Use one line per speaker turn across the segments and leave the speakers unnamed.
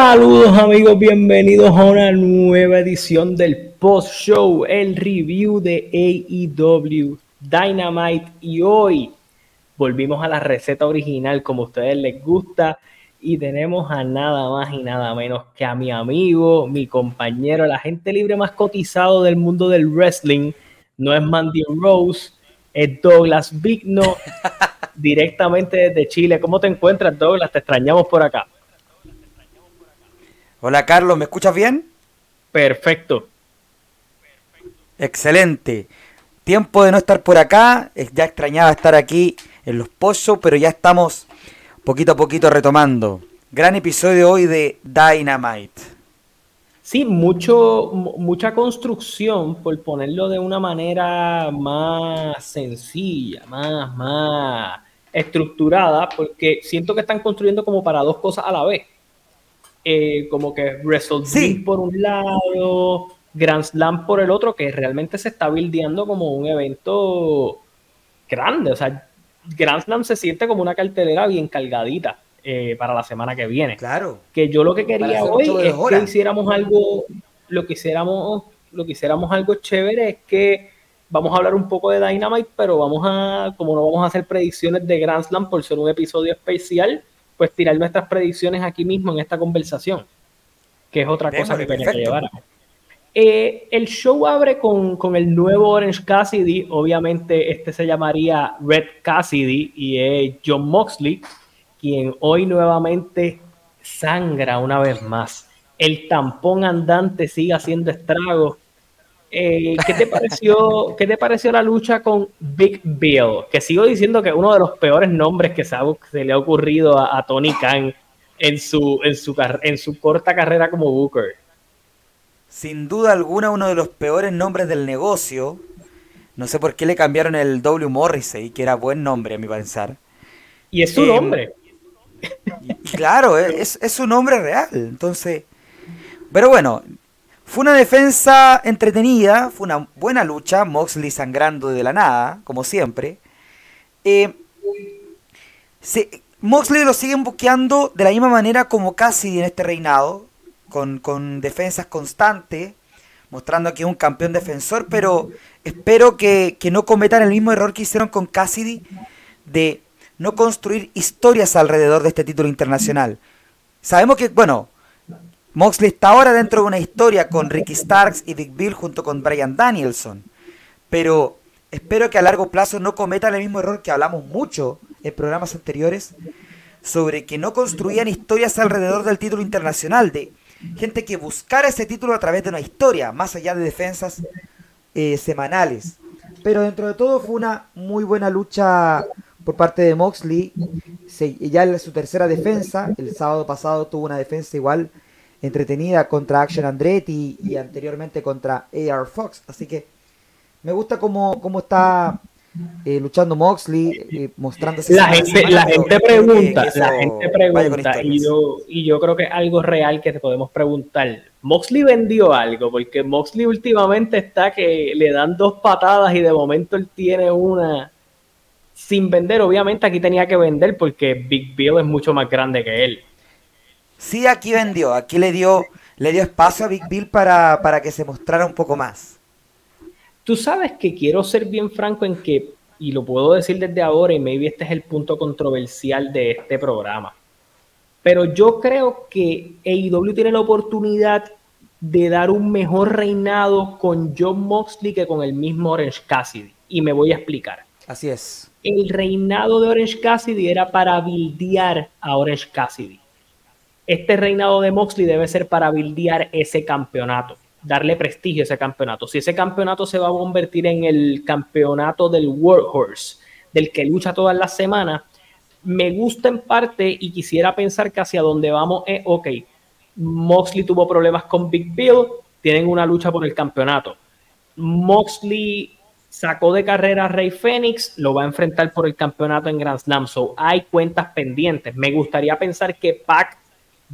Saludos amigos, bienvenidos a una nueva edición del post show, el review de AEW Dynamite y hoy volvimos a la receta original como a ustedes les gusta y tenemos a nada más y nada menos que a mi amigo, mi compañero, la gente libre más cotizado del mundo del wrestling, no es Mandy Rose, es Douglas Vigno, directamente desde Chile. ¿Cómo te encuentras Douglas? Te extrañamos por acá.
Hola Carlos, ¿me escuchas bien?
Perfecto.
Excelente. Tiempo de no estar por acá. Ya extrañaba estar aquí en los pozos, pero ya estamos poquito a poquito retomando. Gran episodio hoy de Dynamite.
Sí, mucho, mucha construcción, por ponerlo de una manera más sencilla, más, más estructurada, porque siento que están construyendo como para dos cosas a la vez eh, como que Wrestle por un lado, Grand Slam por el otro, que realmente se está bildeando como un evento grande. O sea, Grand Slam se siente como una cartelera bien cargadita eh, para la semana que viene.
Claro.
Que yo lo que quería hoy es que hiciéramos algo, lo que hiciéramos, lo que hiciéramos algo chévere es que vamos a hablar un poco de Dynamite, pero vamos a, como no vamos a hacer predicciones de Grand Slam por ser un episodio especial, pues tirar nuestras predicciones aquí mismo en esta conversación, que es otra cosa que tenía que llevar. Eh, el show abre con, el nuevo Orange Cassidy, obviamente este se llamaría Red Cassidy y es John Moxley, quien hoy nuevamente sangra una vez más. El tampón andante sigue haciendo estragos eh, ¿qué, te pareció, ¿Qué te pareció la lucha con Big Bill? Que sigo diciendo que es uno de los peores nombres que se, le ha ocurrido a, Tony Khan en su, en, su, en su corta carrera como Booker.
Sin duda alguna, uno de los peores nombres del negocio. No sé por qué le cambiaron el W Morrissey, que era buen nombre a mi pensar.
Y es su em, nombre.
claro, es, es su nombre real. Entonces, pero bueno, fue una defensa entretenida, fue una buena lucha, Moxley sangrando de la nada, como siempre. Eh, Moxley lo siguen buqueando de la misma manera como Cassidy en este reinado, con, defensas constantes, mostrando que es un campeón defensor, pero espero que no cometan el mismo error que hicieron con Cassidy de no construir historias alrededor de este título internacional. Sabemos que, bueno, Moxley está ahora dentro de una historia con Ricky Starks y Big Bill junto con Brian Danielson. Pero espero que a largo plazo no cometan el mismo error que hablamos mucho en programas anteriores sobre que no construían historias alrededor del título internacional, de gente que buscara ese título a través de una historia, más allá de defensas eh, semanales. Pero dentro de todo fue una muy buena lucha por parte de Moxley. ya en su tercera defensa, el sábado pasado tuvo una defensa igual entretenida contra Action Andretti y, anteriormente contra AR Fox. Así que me gusta cómo, cómo está eh, luchando Moxley, eh, mostrándose.
La gente, la gente pregunta, la gente pregunta, y yo, y yo creo que es algo real que te podemos preguntar. Moxley vendió algo, porque Moxley últimamente está que le dan dos patadas y de momento él tiene una sin vender. Obviamente aquí tenía que vender porque Big Bill es mucho más grande que él.
Sí, aquí vendió, aquí le dio, le dio espacio a Big Bill para, para que se mostrara un poco más.
Tú sabes que quiero ser bien franco en que, y lo puedo decir desde ahora, y maybe este es el punto controversial de este programa, pero yo creo que AEW tiene la oportunidad de dar un mejor reinado con John Moxley que con el mismo Orange Cassidy. Y me voy a explicar.
Así es.
El reinado de Orange Cassidy era para bildear a Orange Cassidy este reinado de Moxley debe ser para bildear ese campeonato, darle prestigio a ese campeonato. Si ese campeonato se va a convertir en el campeonato del Workhorse, del que lucha todas las semanas, me gusta en parte y quisiera pensar que hacia donde vamos es, ok, Moxley tuvo problemas con Big Bill, tienen una lucha por el campeonato. Moxley sacó de carrera a Rey Fénix, lo va a enfrentar por el campeonato en Grand Slam. So hay cuentas pendientes. Me gustaría pensar que Pac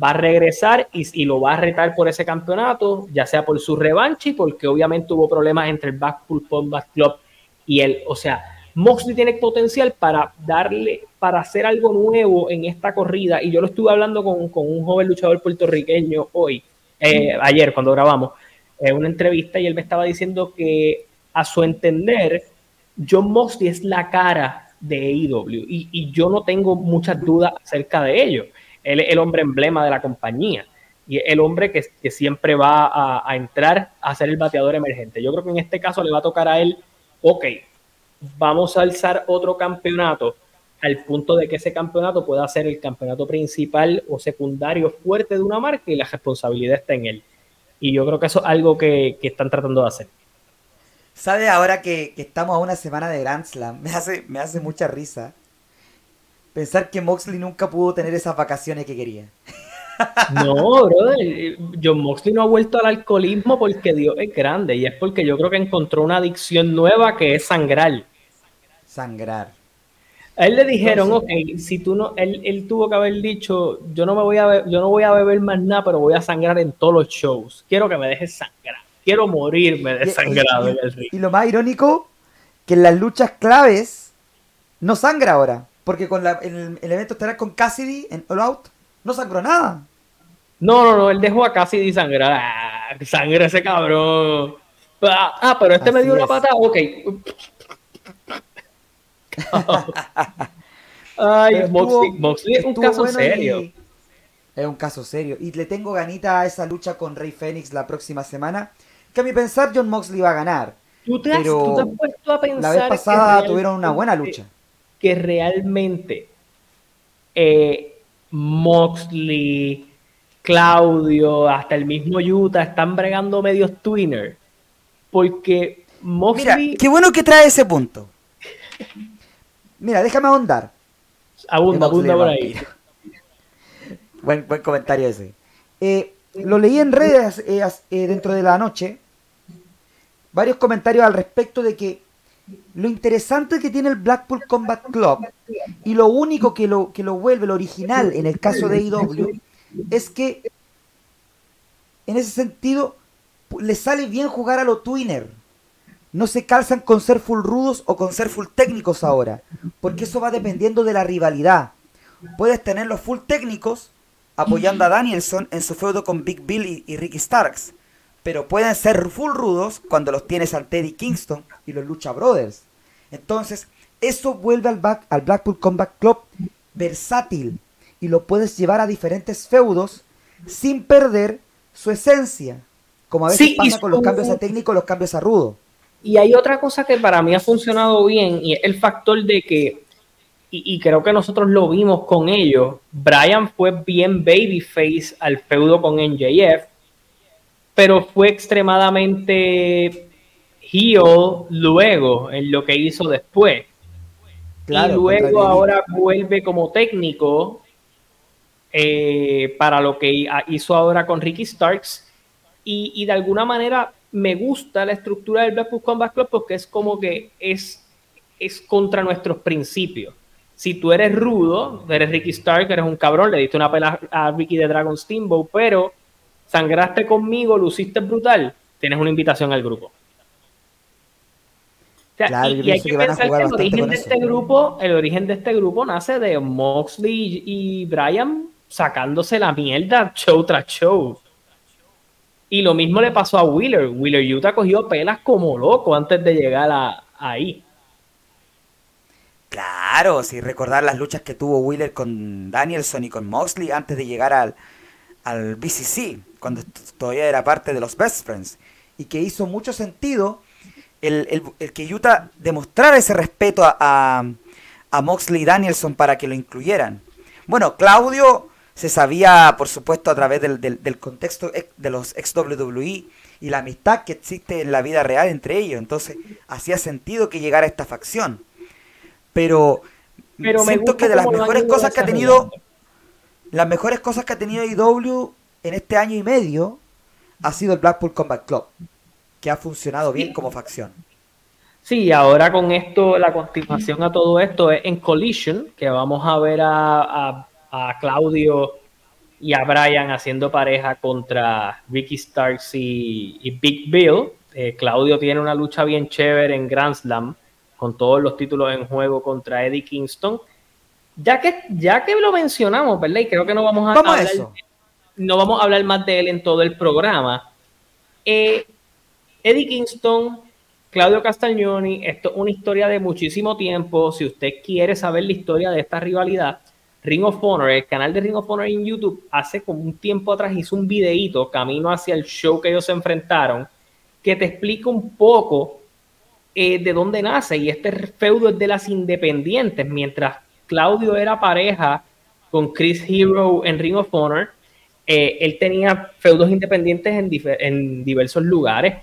va a regresar y, lo va a retar por ese campeonato, ya sea por su revanche, porque obviamente hubo problemas entre el Backpool Combat Club y él. O sea, Moxley tiene potencial para darle, para hacer algo nuevo en esta corrida. Y yo lo estuve hablando con, un joven luchador puertorriqueño hoy, eh, ayer cuando grabamos, en una entrevista, y él me estaba diciendo que a su entender, John Moxley es la cara de AEW. Y, yo no tengo muchas dudas acerca de ello. Él es el hombre emblema de la compañía y el hombre que, siempre va a, entrar a ser el bateador emergente. Yo creo que en este caso le va a tocar a él, ok, vamos a alzar otro campeonato al punto de que ese campeonato pueda ser el campeonato principal o secundario fuerte de una marca y la responsabilidad está en él. Y yo creo que eso es algo que, están tratando de hacer.
¿Sabe ahora que, estamos a una semana de Grand Slam? Me hace, me hace mucha risa pensar que Moxley nunca pudo tener esas vacaciones que quería.
No, brother. John Moxley no ha vuelto al alcoholismo porque Dios es grande y es porque yo creo que encontró una adicción nueva que es sangrar.
Sangrar.
A él le dijeron, ok, si tú no, él, tuvo que haber dicho, yo no me voy a yo no voy a beber más nada, pero voy a sangrar en todos los shows. Quiero que me dejes sangrar. Quiero morirme de sangrado en el ring.
Y lo más irónico, que en las luchas claves no sangra ahora. Porque con el, evento estará con Cassidy en All Out no sangró nada.
No, no, no, él dejó a Cassidy sangrar. Ah, sangre ese cabrón. Ah, ah pero este me dio una patada. Ok. Ay, Moxley, es un caso serio.
es un caso serio. Y le tengo ganita a esa lucha con Rey Fénix la próxima semana. Que a mi pensar, John Moxley va a ganar.
¿Tú te, has, puesto a pensar.
La vez pasada tuvieron una buena lucha.
Que realmente eh, Moxley, Claudio, hasta el mismo Utah están bregando medios twinner. Porque Moxley.
Mira, qué bueno que trae ese punto. Mira, déjame ahondar.
Abunda, abunda por ahí.
Buen, buen comentario ese. Eh, lo leí en redes eh, eh, dentro de la noche. Varios comentarios al respecto de que lo interesante que tiene el Blackpool Combat Club y lo único que lo, que lo vuelve, lo original en el caso de IW, es que en ese sentido le sale bien jugar a los twinner no se calzan con ser full rudos o con ser full técnicos ahora, porque eso va dependiendo de la rivalidad. Puedes tener los full técnicos apoyando a Danielson en su feudo con Big Bill y, Ricky Starks, pero pueden ser full rudos cuando los tienes ante Teddy Kingston y los Lucha Brothers. Entonces, eso vuelve al, back, al Blackpool Combat Club versátil y lo puedes llevar a diferentes feudos sin perder su esencia, como a veces pasa con los cambios a técnico y los cambios a rudo.
Y hay otra cosa que para mí ha funcionado bien y es el factor de que, y, creo que nosotros lo vimos con ellos, Brian fue bien babyface al feudo con NJF, pero fue extremadamente heel luego en lo que hizo después. y luego ahora vuelve como técnico eh, para lo que hizo ahora con Ricky Starks. Y, y de alguna manera me gusta la estructura del Blackpool Combat Club porque es como que es, es contra nuestros principios. Si tú eres rudo, eres Ricky Stark, eres un cabrón, le diste una pela a Ricky de Dragon Steamboat, pero sangraste conmigo, luciste brutal, tienes una invitación al grupo. y, hay que, pensar que el origen de este grupo, el origen de este grupo nace de Moxley y Brian sacándose la mierda show tras show. Y lo mismo le pasó a Wheeler. Wheeler Utah cogió pelas como loco antes de llegar a, ahí.
Claro, si recordar las luchas que tuvo Wheeler con Danielson y con Moxley antes de llegar al, al BCC, cuando todavía era parte de los Best Friends. Y que hizo mucho sentido el, que Utah demostrara ese respeto a, a Moxley y Danielson para que lo incluyeran. Bueno, Claudio se sabía, por supuesto, a través del, del, contexto de los ex WWE y la amistad que existe en la vida real entre ellos. Entonces, hacía sentido que llegara esta facción. Pero, siento que de las mejores cosas que ha tenido, las mejores cosas que ha tenido IW en este año y medio ha sido el Blackpool Combat Club, que ha funcionado bien como facción.
Sí, ahora con esto, la continuación a todo esto es en Collision, que vamos a ver a a Claudio y a Brian haciendo pareja contra Ricky Starks y, Big Bill. Eh, Claudio tiene una lucha bien chévere en Grand Slam con todos los títulos en juego contra Eddie Kingston. Ya que, ya que lo mencionamos, ¿verdad? Y creo que no vamos a, hablar, no vamos a hablar más de él en todo el programa. Eh, Eddie Kingston, Claudio Castagnoni, esto es una historia de muchísimo tiempo. Si usted quiere saber la historia de esta rivalidad, Ring of Honor, el canal de Ring of Honor en YouTube, hace como un tiempo atrás hizo un videíto camino hacia el show que ellos se enfrentaron, que te explica un poco eh, de dónde nace. Y este feudo es de las independientes, mientras Claudio era pareja con Chris Hero en Ring of Honor. Eh, él tenía feudos independientes en, diversos lugares.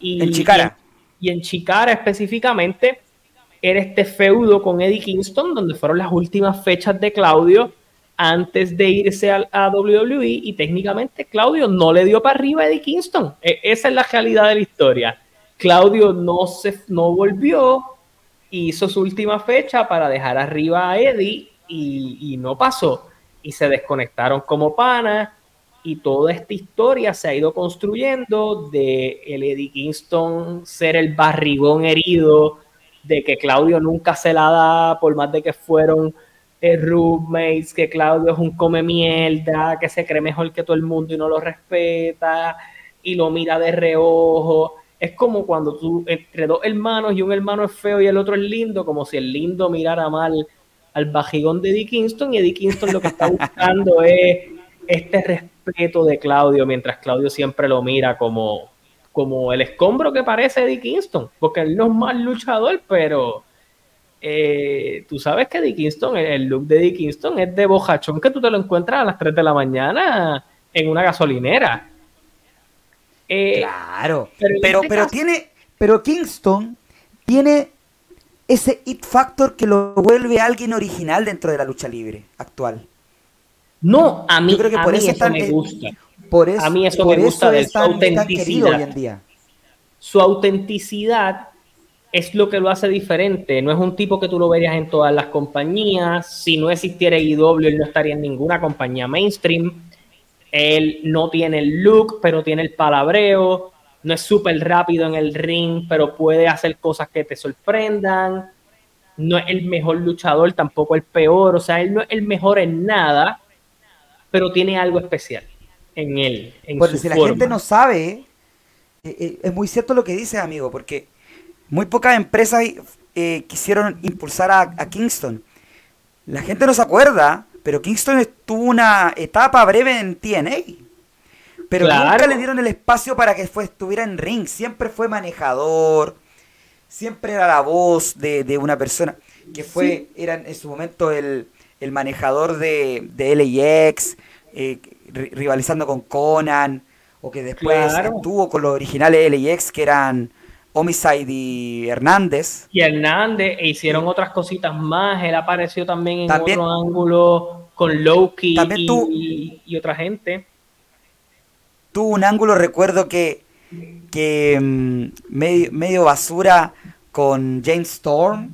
Y,
en Chicara.
Y, en Chicara específicamente era este feudo con Eddie Kingston, donde fueron las últimas fechas de Claudio antes de irse a, a WWE y técnicamente Claudio no le dio para arriba a Eddie Kingston. E, esa es la realidad de la historia. Claudio no, se, no volvió, hizo su última fecha para dejar arriba a Eddie y, no pasó. Y se desconectaron como panas y toda esta historia se ha ido construyendo de el Eddie Kingston ser el barrigón herido, de que Claudio nunca se la da, por más de que fueron eh, roommates, que Claudio es un come mierda, que se cree mejor que todo el mundo y no lo respeta y lo mira de reojo. Es como cuando tú, entre dos hermanos y un hermano es feo y el otro es lindo, como si el lindo mirara mal al bajigón de Eddie Kingston y Eddie Kingston lo que está buscando es este respeto de Claudio, mientras Claudio siempre lo mira como, como el escombro que parece Eddie Kingston, porque él no es más luchador, pero eh, tú sabes que Eddie Kingston, el look de Eddie Kingston es de bojachón que tú te lo encuentras a las 3 de la mañana en una gasolinera.
Eh, claro, pero, este pero, tiene, pero Kingston tiene ese it factor que lo vuelve alguien original dentro de la lucha libre actual.
No, a mí, creo que por eso, me gusta. Por eso, a mí eso me gusta de su autenticidad. Hoy en día. Su autenticidad es lo que lo hace diferente. No es un tipo que tú lo verías en todas las compañías. Si no existiera IW, él no estaría en ninguna compañía mainstream. Él no tiene el look, pero tiene el palabreo. No es súper rápido en el ring, pero puede hacer cosas que te sorprendan. No es el mejor luchador, tampoco el peor. O sea, él no es el mejor en nada, pero tiene algo especial en él. En
bueno, si la gente no sabe, eh, eh, es muy cierto lo que dice, amigo, porque muy pocas empresas eh, quisieron impulsar a Kingston. La gente no se acuerda pero Kingston tuvo una etapa breve en TNA. Pero nunca le dieron el espacio para que fue, estuviera en ring. Siempre fue manejador. Siempre era la voz de, una persona. Que fue, era en su momento el, manejador de, de LAX. Eh, rivalizando con Conan. O que después estuvo con los originales LAX que eran Homicide y Hernández.
Y Hernández, e hicieron otras cositas más. Él apareció también en otro ángulo con Loki y, otra gente.
Tuvo un ángulo, recuerdo que, que mm, medio, basura con James Storm.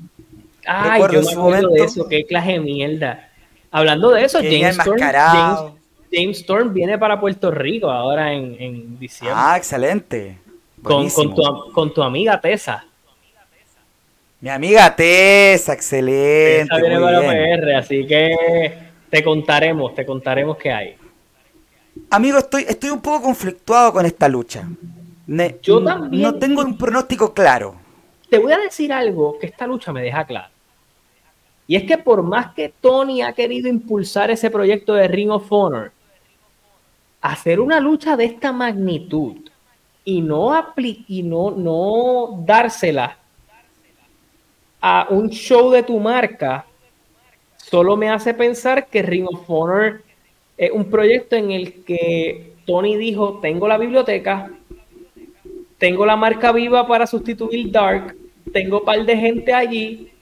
Ay, yo me acuerdo de eso, qué clase de mierda. Hablando de eso, James Storm, James, Storm, viene para Puerto Rico ahora en, en diciembre.
Ah, excelente.
Con, con, tu, amiga Tessa.
Mi amiga Tessa, excelente. Tessa
viene para PR, así que te contaremos, te contaremos qué hay.
Amigo, estoy, estoy un poco conflictuado con esta lucha. Yo también. No tengo un pronóstico claro.
Te voy a decir algo que esta lucha me deja claro. Y es que por más que Tony ha querido impulsar ese proyecto de Ring of Honor, hacer una lucha de esta magnitud y no, y no, no dársela a un show de tu marca solo me hace pensar que Ring of Honor es un proyecto en el que Tony dijo, tengo la biblioteca, tengo la marca viva para sustituir Dark, tengo un par de gente allí,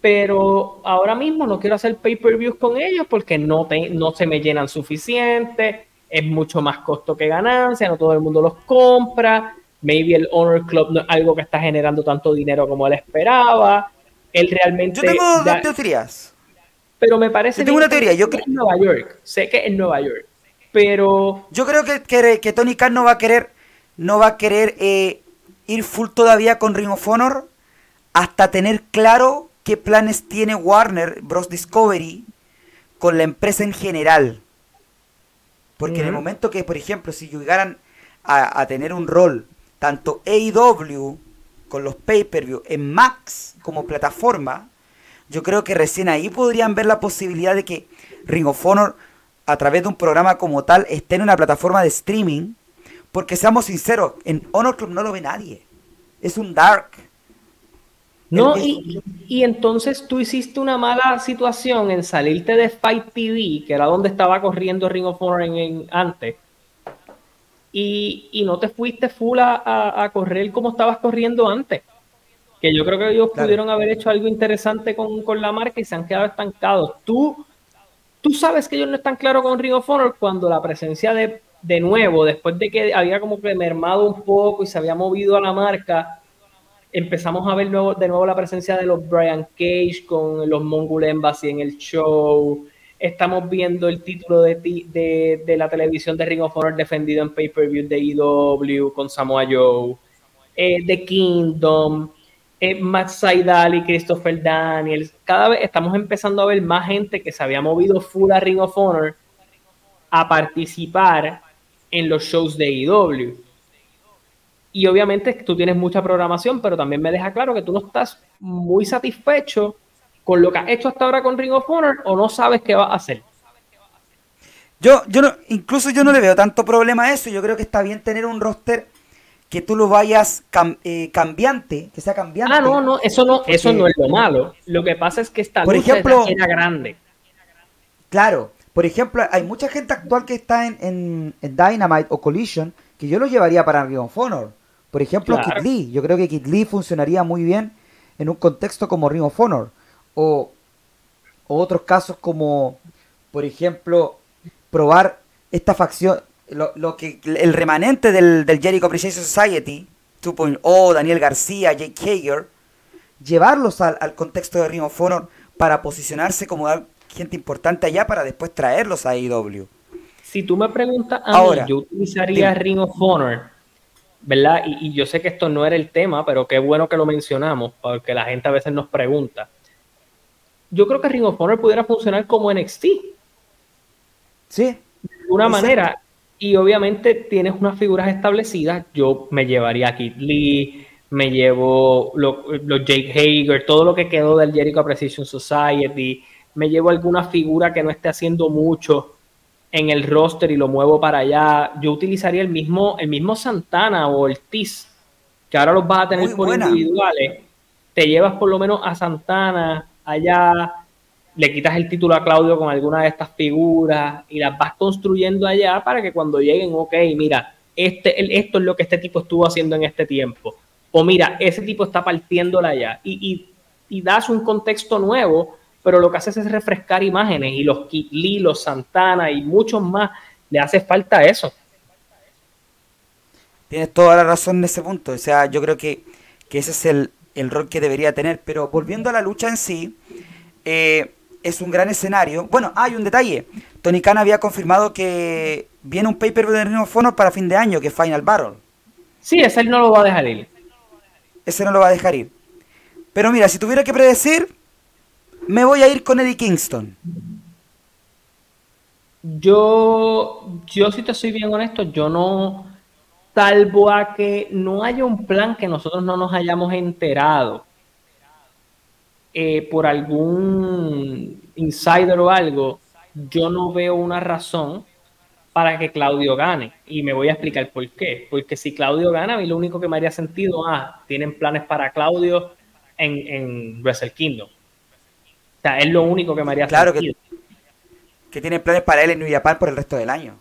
pero ahora mismo no quiero hacer pay-per-views con ellos porque no, no se me llenan suficiente, es mucho más costo que ganancia, no todo el mundo los compra, maybe el Honor Club no es algo que está generando tanto dinero como él esperaba, él realmente...
Yo tengo dos teorías.
Pero me parece...
Yo tengo una teoría, yo creo...
En Nueva York, sé que en Nueva York, pero...
Yo creo que, que, Tony Khan no va a querer, no va a querer eh, ir full todavía con Ring of Honor hasta tener claro qué planes tiene Warner Bros. Discovery con la empresa en general. Porque en el momento que, por ejemplo, si llegaran a, a tener un rol, tanto AEW con los pay-per-view en Max como plataforma, yo creo que recién ahí podrían ver la posibilidad de que Ring of Honor, a través de un programa como tal, esté en una plataforma de streaming. Porque seamos sinceros, en Honor Club no lo ve nadie. Es un dark.
No, y, y, entonces tú hiciste una mala situación en salirte de Fight TV, que era donde estaba corriendo Ring of Honor en, antes, y, y, no te fuiste full a, a, correr como estabas corriendo antes. Que yo creo que ellos pudieron haber hecho algo interesante con, con, la marca y se han quedado estancados. Tú, tú sabes que ellos no están claros con Ring of Honor cuando la presencia de, de nuevo, después de que había como que mermado un poco y se había movido a la marca, empezamos a ver nuevo, de nuevo la presencia de los Brian Cage con los Mongol Embassy en el show. Estamos viendo el título de, de, de la televisión de Ring of Honor defendido en pay-per-view de EW con Samoa Joe. Eh, The Kingdom, eh, Matt Saidal y Christopher Daniels. Cada vez estamos empezando a ver más gente que se había movido full a Ring of Honor a participar en los shows de EW y obviamente tú tienes mucha programación, pero también me deja claro que tú no estás muy satisfecho con lo que has hecho hasta ahora con Ring of Honor o no sabes qué vas a hacer.
Yo, yo no, incluso yo no le veo tanto problema a eso. Yo creo que está bien tener un roster que tú lo vayas eh, cambiante, que sea cambiante.
Ah, no, no, eso no, eso no es lo malo. Lo que pasa es que esta
por ejemplo,
era grande.
Claro, por ejemplo, hay mucha gente actual que está en, en, Dynamite o Collision que yo lo llevaría para Ring of Honor. Por ejemplo, Kit Lee. Yo creo que Kit Lee funcionaría muy bien en un contexto como Ring of Honor. O, otros casos como, por ejemplo, probar esta facción, lo, que el remanente del, del Jericho Appreciation Society, 2.0, Daniel García, Jake Hager, llevarlos al, al, contexto de Ring of Honor para posicionarse como gente importante allá para después traerlos a AEW.
Si tú me preguntas a Ahora, mí, yo utilizaría Ring of Honor ¿verdad? Y, yo sé que esto no era el tema, pero qué bueno que lo mencionamos, porque la gente a veces nos pregunta. Yo creo que Ring of Honor pudiera funcionar como NXT.
Sí.
De alguna manera. Y obviamente tienes unas figuras establecidas. Yo me llevaría a Kid Lee, me llevo los Jake Hager, todo lo que quedó del Jericho Precision Society, me llevo alguna figura que no esté haciendo mucho en el roster y lo muevo para allá. Yo utilizaría el mismo, el mismo Santana o el Tiz, que ahora los vas a tener por individuales. Te llevas por lo menos a Santana allá, le quitas el título a Claudio con alguna de estas figuras y las vas construyendo allá para que cuando lleguen, ok, mira, este, esto es lo que este tipo estuvo haciendo en este tiempo. O mira, ese tipo está partiéndola allá. Y, y, das un contexto nuevo pero lo que haces es refrescar imágenes y los Kit Lee, los Santana y muchos más, le hace falta eso.
Tienes toda la razón en ese punto, o sea, yo creo que, ese es el, rol que debería tener, pero volviendo a la lucha en sí, eh, es un gran escenario. Bueno, hay un detalle, Tony Khan había confirmado que viene un paper de Ring of Honor para fin de año, que es Final Battle.
Sí, ese no lo va a dejar ir.
Ese no lo va a dejar ir. Pero mira, si tuviera que predecir, me voy a ir con Eddie Kingston.
Yo, yo si te soy bien honesto, yo no, salvo a que no haya un plan que nosotros no nos hayamos enterado eh, por algún insider o algo, yo no veo una razón para que Claudio gane. Y me voy a explicar por qué. Porque si Claudio gana, a mí lo único que me haría sentido, ah, tienen planes para Claudio en, en Wrestle Kingdom es lo único que me haría
claro Que, que tiene planes para él en New Japan por el resto del año.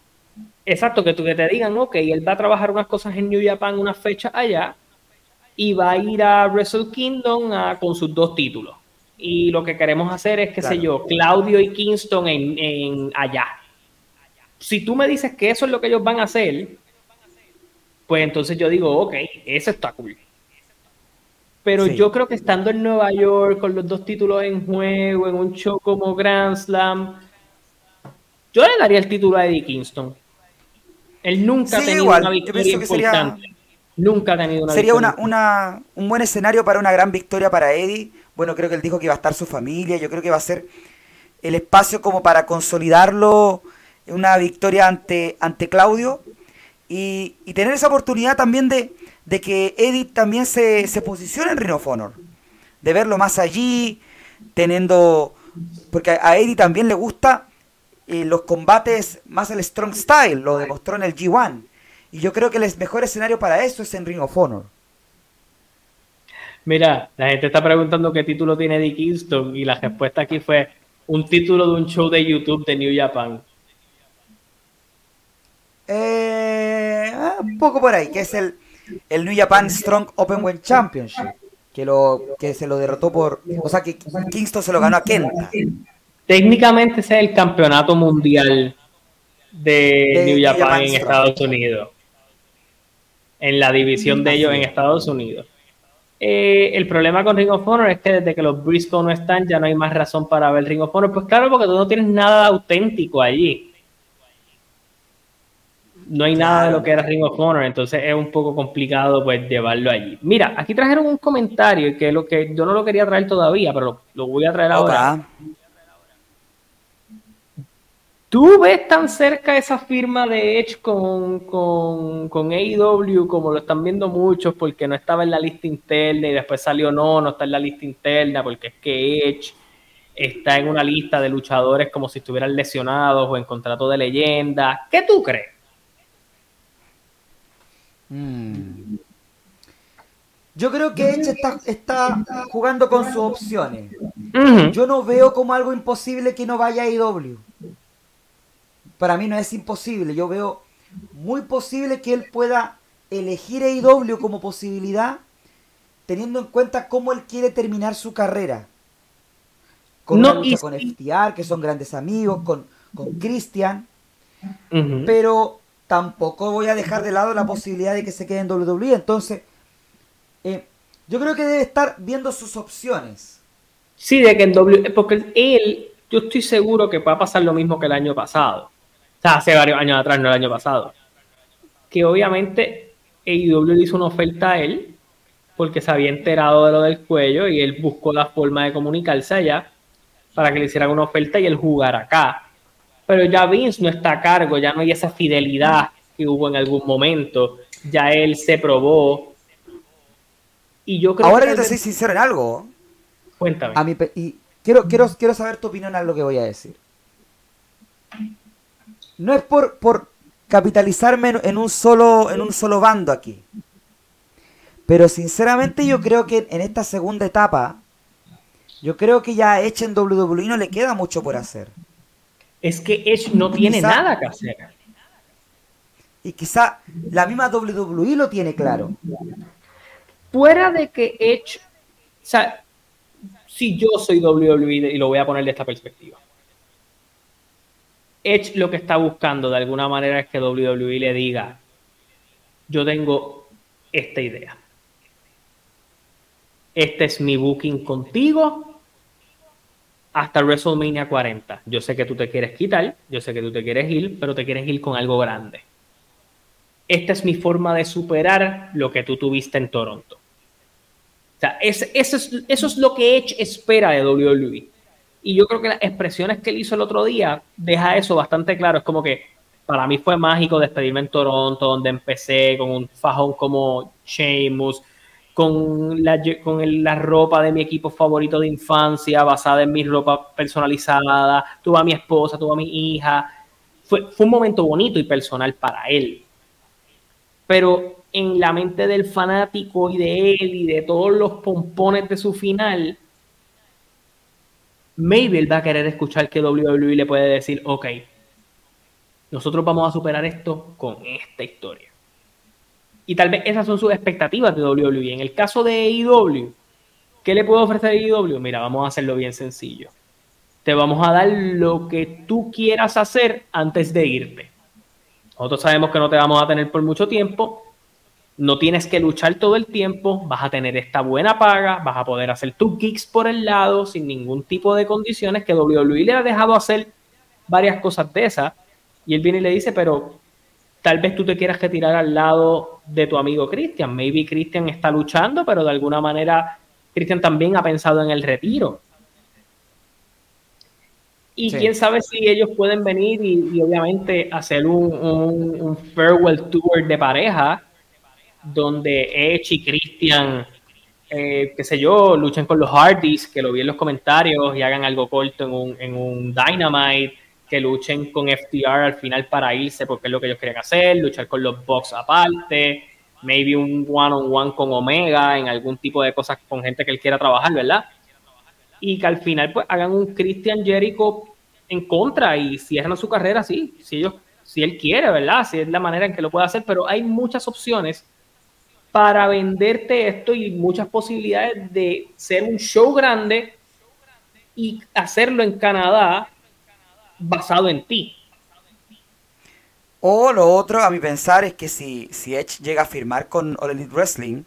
Exacto, que tú que te digan, ok, él va a trabajar unas cosas en New Japan, unas fechas allá, y va a ir a Wrestle Kingdom con sus dos títulos. Y lo que queremos hacer es, qué sé yo, Claudio y Kingston en, en allá. Si tú me dices que eso es lo que ellos van a hacer, pues entonces yo digo, ok, eso está cool. Pero yo creo que estando en Nueva York con los dos títulos en juego, en un show como Grand Slam, yo le daría el título a Eddie Kingston. Él nunca ha tenido una victoria importante. Nunca ha tenido una
Sería una, una, un buen escenario para una gran victoria para Eddie. Bueno, creo que él dijo que iba a estar su familia. Yo creo que va a ser el espacio como para consolidarlo una victoria ante, ante Claudio y, tener esa oportunidad también de, de que Eddie también se, se posicione en Ring of Honor. De verlo más allí, teniendo... Porque a Eddie también le gusta eh, los combates más el strong style, lo demostró en el G1. Y yo creo que el mejor escenario para eso es en Ring of Honor.
Mira, la gente está preguntando qué título tiene Eddie Kingston y la respuesta aquí fue un título de un show de YouTube de New Japan.
Eh, ah, un poco por ahí, que es el, el New Japan Strong Open Championship. Que, lo, que se lo derrotó por. O sea, que Kingston se lo ganó a Kenta.
Técnicamente ese es el campeonato mundial de, New Japan, en Estados Unidos. En la división de ellos en Estados Unidos. Eh, el problema con Ring of Honor es que desde que los Briscoe no están, ya no hay más razón para ver Ring of Honor. Pues claro, porque tú no tienes nada auténtico allí no hay nada de lo que era Ring of Honor, entonces es un poco complicado pues llevarlo allí. Mira, aquí trajeron un comentario que lo que yo no lo quería traer todavía, pero lo, voy a traer ahora. ¿Tú ves tan cerca esa firma de Edge con, con, con AEW como lo están viendo muchos porque no estaba en la lista interna y después salió no, no está en la lista interna porque es que Edge está en una lista de luchadores como si estuvieran lesionados o en contrato de leyenda? ¿Qué tú crees?
Mm. Yo creo que Edge está, jugando con sus opciones. Yo no veo como algo imposible que no vaya a IW. Para mí no es imposible. Yo veo muy posible que él pueda elegir a IW como posibilidad, teniendo en cuenta cómo él quiere terminar su carrera. Con no, con FTR, que son grandes amigos, con, con Christian. Pero tampoco voy a dejar de lado la posibilidad de que se quede en WWE. Entonces, eh, yo creo que debe estar viendo sus opciones.
Sí, de que en WWE, porque él, yo estoy seguro que va a pasar lo mismo que el año pasado. Hace varios años atrás, no el año pasado. Que obviamente AEW le hizo una oferta a él porque se había enterado de lo del cuello y él buscó la forma de comunicarse allá para que le hicieran una oferta y él jugara acá pero ya Vince no está a cargo, ya no hay esa fidelidad que hubo en algún momento, ya él se probó.
Y yo creo Ahora que yo te soy sincero en algo.
Cuéntame.
A mi y quiero, quiero, quiero saber tu opinión en lo que voy a decir. No es por, por capitalizarme en, un solo, en un solo bando aquí. Pero sinceramente yo creo que en esta segunda etapa, yo creo que ya hecho en WWE no le queda mucho por hacer
es que Edge no tiene nada que hacer.
Y quizá la misma WWE lo tiene claro.
Fuera de que Edge, o sea, si yo soy WWE y lo voy a poner de esta perspectiva. Edge lo que está buscando de alguna manera es que WWE le diga, yo tengo esta idea. Este es mi booking contigo hasta WrestleMania 40. Yo sé que tú te quieres quitar, yo sé que tú te quieres ir, pero te quieres ir con algo grande. Esta es mi forma de superar lo que tú tuviste en Toronto. O sea, eso, es, lo que Edge espera de WWE. Y yo creo que las expresiones que él hizo el otro día deja eso bastante claro. Es como que para mí fue mágico despedirme en Toronto, donde empecé con un fajón como Sheamus, con, la, con la ropa de mi equipo favorito de infancia, basada en mi ropa personalizada, tuve a mi esposa, tuve a mi hija. Fue, fue un momento bonito y personal para él. Pero en la mente del fanático y de él y de todos los pompones de su final, maybe él va a querer escuchar que WWE le puede decir, ok, nosotros vamos a superar esto con esta historia. Y tal vez esas son sus expectativas de WWE. En el caso de AEW, ¿qué le puedo ofrecer a AEW? Mira, vamos a hacerlo bien sencillo. Te vamos a dar lo que tú quieras hacer antes de irte. Nosotros sabemos que no te vamos a tener por mucho tiempo. No tienes que luchar todo el tiempo. Vas a tener esta buena paga. Vas a poder hacer tus gigs por el lado sin ningún tipo de condiciones que WWE le ha dejado hacer varias cosas de esas. Y él viene y le dice, pero tal vez tú te quieras retirar al lado de tu amigo Christian. Maybe Christian está luchando, pero de alguna manera Christian también ha pensado en el retiro. Y quién sabe si ellos pueden venir y, obviamente hacer un, farewell tour de pareja donde Edge y Christian, eh, qué sé yo, luchen con los Hardys, que lo vi en los comentarios y hagan algo corto en un, en un Dynamite, que luchen con FTR al final para irse porque es lo que ellos querían hacer, luchar con los Bucks aparte, maybe un one-on-one -on -one con Omega en algún tipo de cosas con gente que él quiera trabajar, ¿verdad? y que al final pues hagan un Christian Jericho en contra y cierran su carrera, sí, si ellos, si él quiere, ¿verdad? Si es la manera en que lo puede hacer, pero hay muchas opciones para venderte esto y muchas posibilidades de ser un show grande y hacerlo en Canadá basado en ti.
O lo otro, a mi pensar, es que si, si Edge llega a firmar con All Elite Wrestling,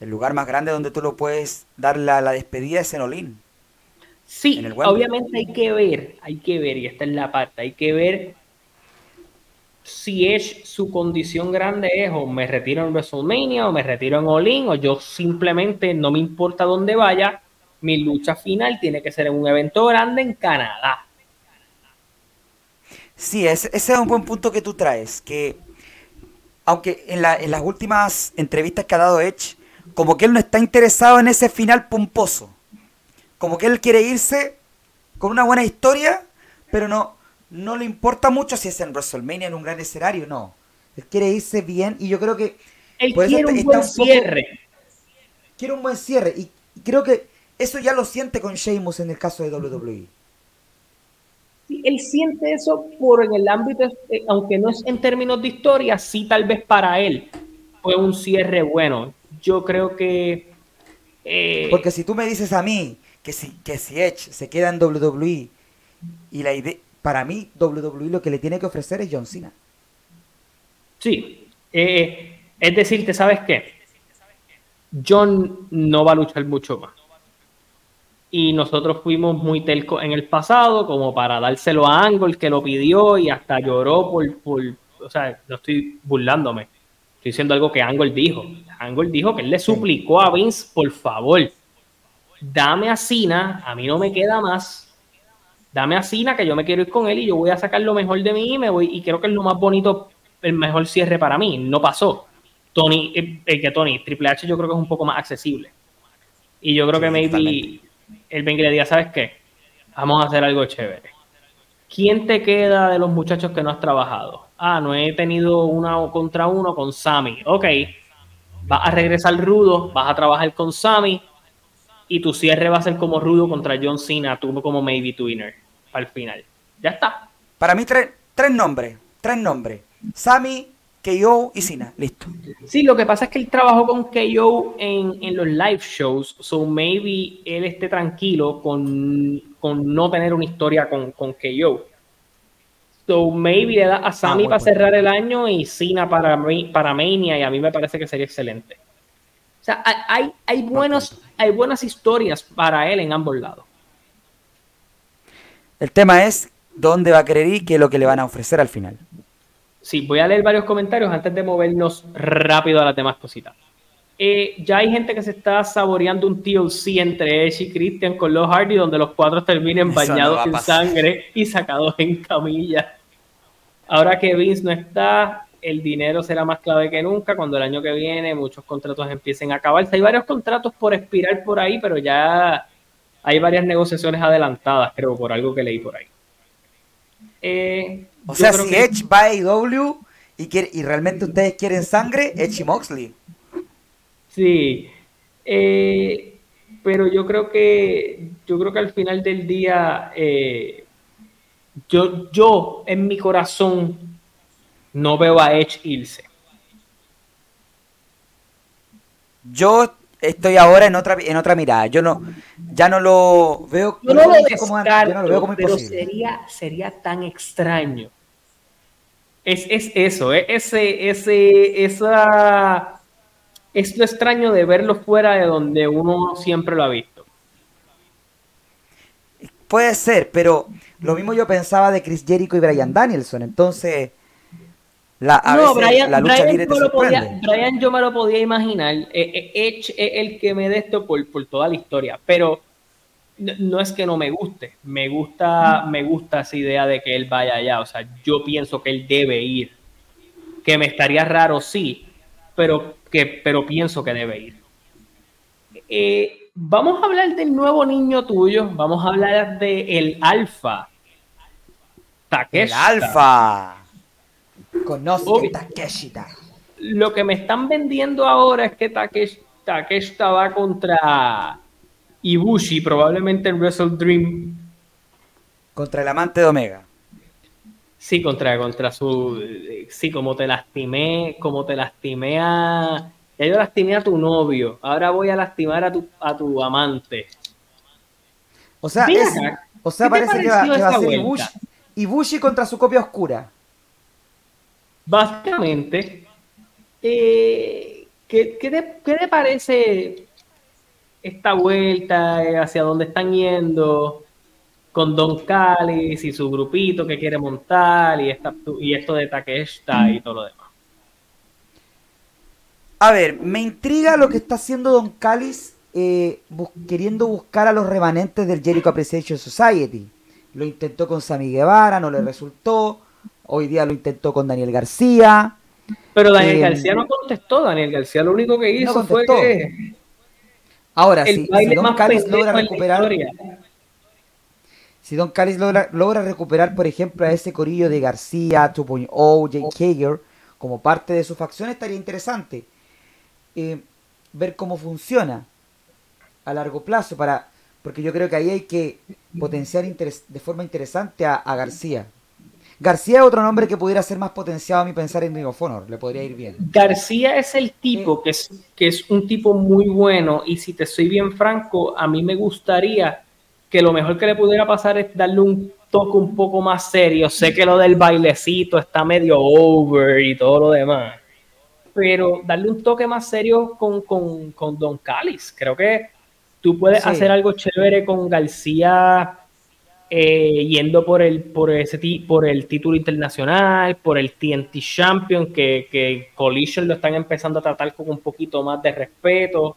el lugar más grande donde tú lo puedes dar la, la despedida es en Olin.
Sí, obviamente hay que ver, hay que ver, y esta es la parte, hay que ver si es su condición grande es o me retiro en WrestleMania o me retiro en All o yo simplemente no me importa dónde vaya, mi lucha final tiene que ser en un evento grande en Canadá.
Sí, ese, ese es un buen punto que tú traes, que aunque en, en las últimas entrevistas que ha dado Edge, como que él no está interesado en ese final pomposo como que él quiere irse con una buena historia, pero no, no le importa mucho si es en WrestleMania, en un gran escenario, no. Él quiere irse bien y yo creo que...
Él quiere un buen cierre.
Quiere un buen cierre y creo que eso ya lo siente con Sheamus en el caso de WWE.
Sí, él siente eso por en el ámbito, eh, aunque no es en términos de historia, sí tal vez para él fue un cierre bueno. Yo creo que...
Eh, Porque si tú me dices a mí que si, que si Edge se queda en WWE y la idea, para mí WWE lo que le tiene que ofrecer es John Cena.
Sí, eh, es decir, ¿te sabes qué? John no va a luchar mucho más. Y nosotros fuimos muy telco en el pasado como para dárselo a Angle que lo pidió y hasta lloró por, por o sea, no estoy burlándome. Estoy diciendo algo que Angle dijo. Angle dijo que él le suplicó a Vince, por favor, dame a Cina, a mí no me queda más, dame a Cina que yo me quiero ir con él y yo voy a sacar lo mejor de mí y me voy, y creo que es lo más bonito, el mejor cierre para mí, no pasó. Tony, el, eh, que Tony, Triple H yo creo que es un poco más accesible. Y yo creo que maybe el Ben le diga, ¿sabes qué? Vamos a hacer algo chévere. ¿Quién te queda de los muchachos que no has trabajado? Ah, no he tenido una contra uno con Sammy. Ok, vas a regresar rudo, vas a trabajar con Sammy y tu cierre va a ser como Rudo contra John Cena, tú como maybe winner al final. Ya está.
Para mí tres, tres nombres, tres nombres. Sammy, KO y Cena, listo.
Sí, lo que pasa es que él trabajó con KO en, en los live shows, so maybe él esté tranquilo con, con no tener una historia con, con KO. So maybe le da a Sammy ah, para cerrar el año y Cena para, para Mania y a mí me parece que sería excelente sea, hay, hay, buenos, hay buenas historias para él en ambos lados.
El tema es dónde va a querer ir y qué es lo que le van a ofrecer al final.
Sí, voy a leer varios comentarios antes de movernos rápido a las demás cositas. Eh, ya hay gente que se está saboreando un TLC entre Edge y Christian con los Hardy, donde los cuatro terminen bañados en sangre y sacados en camilla. Ahora que Vince no está, el dinero será más clave que nunca cuando el año que viene muchos contratos empiecen a acabarse. Hay varios contratos por expirar por ahí, pero ya hay varias negociaciones adelantadas, creo, por algo que leí por ahí.
Eh, o sea, si Edge va a IW y, y realmente ustedes quieren sangre, Edge y Moxley.
Sí. Eh, pero yo creo que yo creo que al final del día eh, yo, yo en mi corazón no veo a Edge irse.
Yo estoy ahora en otra en otra mirada. Yo no ya no lo veo,
yo no lo, como, veo como pero sería sería tan extraño. Es, es eso, es ese ese esa es lo extraño de verlo fuera de donde uno siempre lo ha visto.
Puede ser, pero lo mismo yo pensaba de Chris Jericho y Brian Danielson, entonces La, no, Brian,
la lucha libre te podía, Brian yo me lo podía imaginar. Eh, eh, Edge es el que me de esto por, por toda la historia, pero no es que no me guste, me gusta, me gusta esa idea de que él vaya allá, o sea, yo pienso que él debe ir, que me estaría raro, sí, pero, que, pero pienso que debe ir. Eh, vamos a hablar del nuevo niño tuyo, vamos a hablar de el alfa.
Takeshita. El alfa. Conoce Takeshita.
Lo que me están vendiendo ahora es que Takeshita va contra Ibushi, probablemente en Wrestle Dream.
Contra el amante de Omega.
Sí, contra, contra su. Sí, como te lastimé, como te lastimé a. Ya yo lastimé a tu novio. Ahora voy a lastimar a tu, a tu amante.
O sea, o sea parece que va, a ser Ibushi, Ibushi, contra su copia oscura.
Básicamente. Eh, ¿qué, qué, te, ¿Qué te parece esta vuelta eh, hacia dónde están yendo con Don Callis y su grupito que quiere montar y, esta, y esto de Takeshita y todo lo demás.
A ver, me intriga lo que está haciendo Don Callis eh, queriendo buscar a los remanentes del Jericho Appreciation Society. Lo intentó con Sammy Guevara, no le resultó. Hoy día lo intentó con Daniel García.
Pero Daniel eh, García no contestó. Daniel García lo único que hizo fue que
Ahora, si, Don Callis logra recuperar. Si Don Callis logra, recuperar, por ejemplo, a ese corillo de García, 2.0, Jake Hager, como parte de su facción, estaría interesante eh, ver cómo funciona a largo plazo, para porque yo creo que ahí hay que potenciar de forma interesante a García. García es otro nombre que pudiera ser más potenciado a mi pensar en Ring of Honor, le podría ir bien.
García es el tipo que es, que es un tipo muy bueno y si te soy bien franco, a mí me gustaría que lo mejor que le pudiera pasar es darle un toque un poco más serio. Sé que lo del bailecito está medio over y todo lo demás, pero darle un toque más serio con, con, Don Callis. Creo que tú puedes hacer algo chévere con García eh, yendo por el, por, ese, por el título internacional, por el TNT Champion, que, que Collision lo están empezando a tratar con un poquito más de respeto.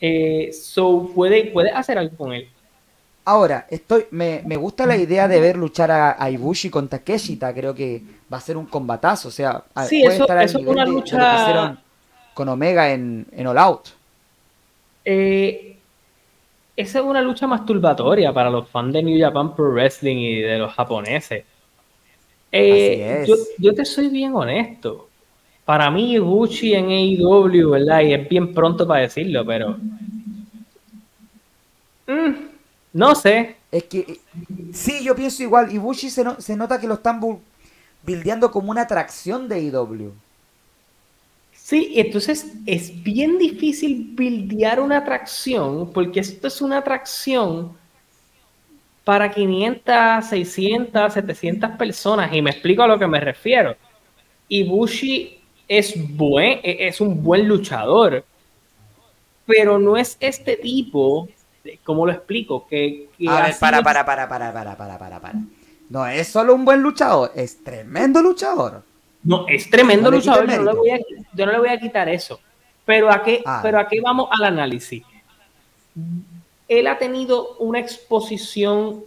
Eh, so, puede, puede hacer algo con él.
Ahora, estoy, me, gusta la idea de ver luchar a, Ibushi con Takeshita. Creo que va a ser un combatazo. O sea,
puede estar eso es una lucha.
con Omega en, en All Out.
Eh, esa es una lucha masturbatoria para los fans de New Japan Pro Wrestling y de los japoneses. Eh, yo, te soy bien honesto. Para mí, Gucci en AEW, ¿verdad? Y es bien pronto para decirlo, pero. Mm, no sé.
Es que. Sí, yo pienso igual. Y se, se nota que lo están buildeando como una atracción de AEW.
Sí, entonces es bien difícil buildear una atracción porque esto es una atracción para 500, 600, 700 personas y me explico a lo que me refiero. Ibushi es buen, e, es un buen luchador, pero no es este tipo, ¿cómo lo explico? Que,
a ver, para, para, para, para, para, para, para, para. No es solo un buen luchador, es tremendo luchador.
No, es tremendo luchador, yo no, le voy a, yo no le voy a quitar eso. Pero a qué, ah. pero a qué vamos al análisis. Él ha tenido una exposición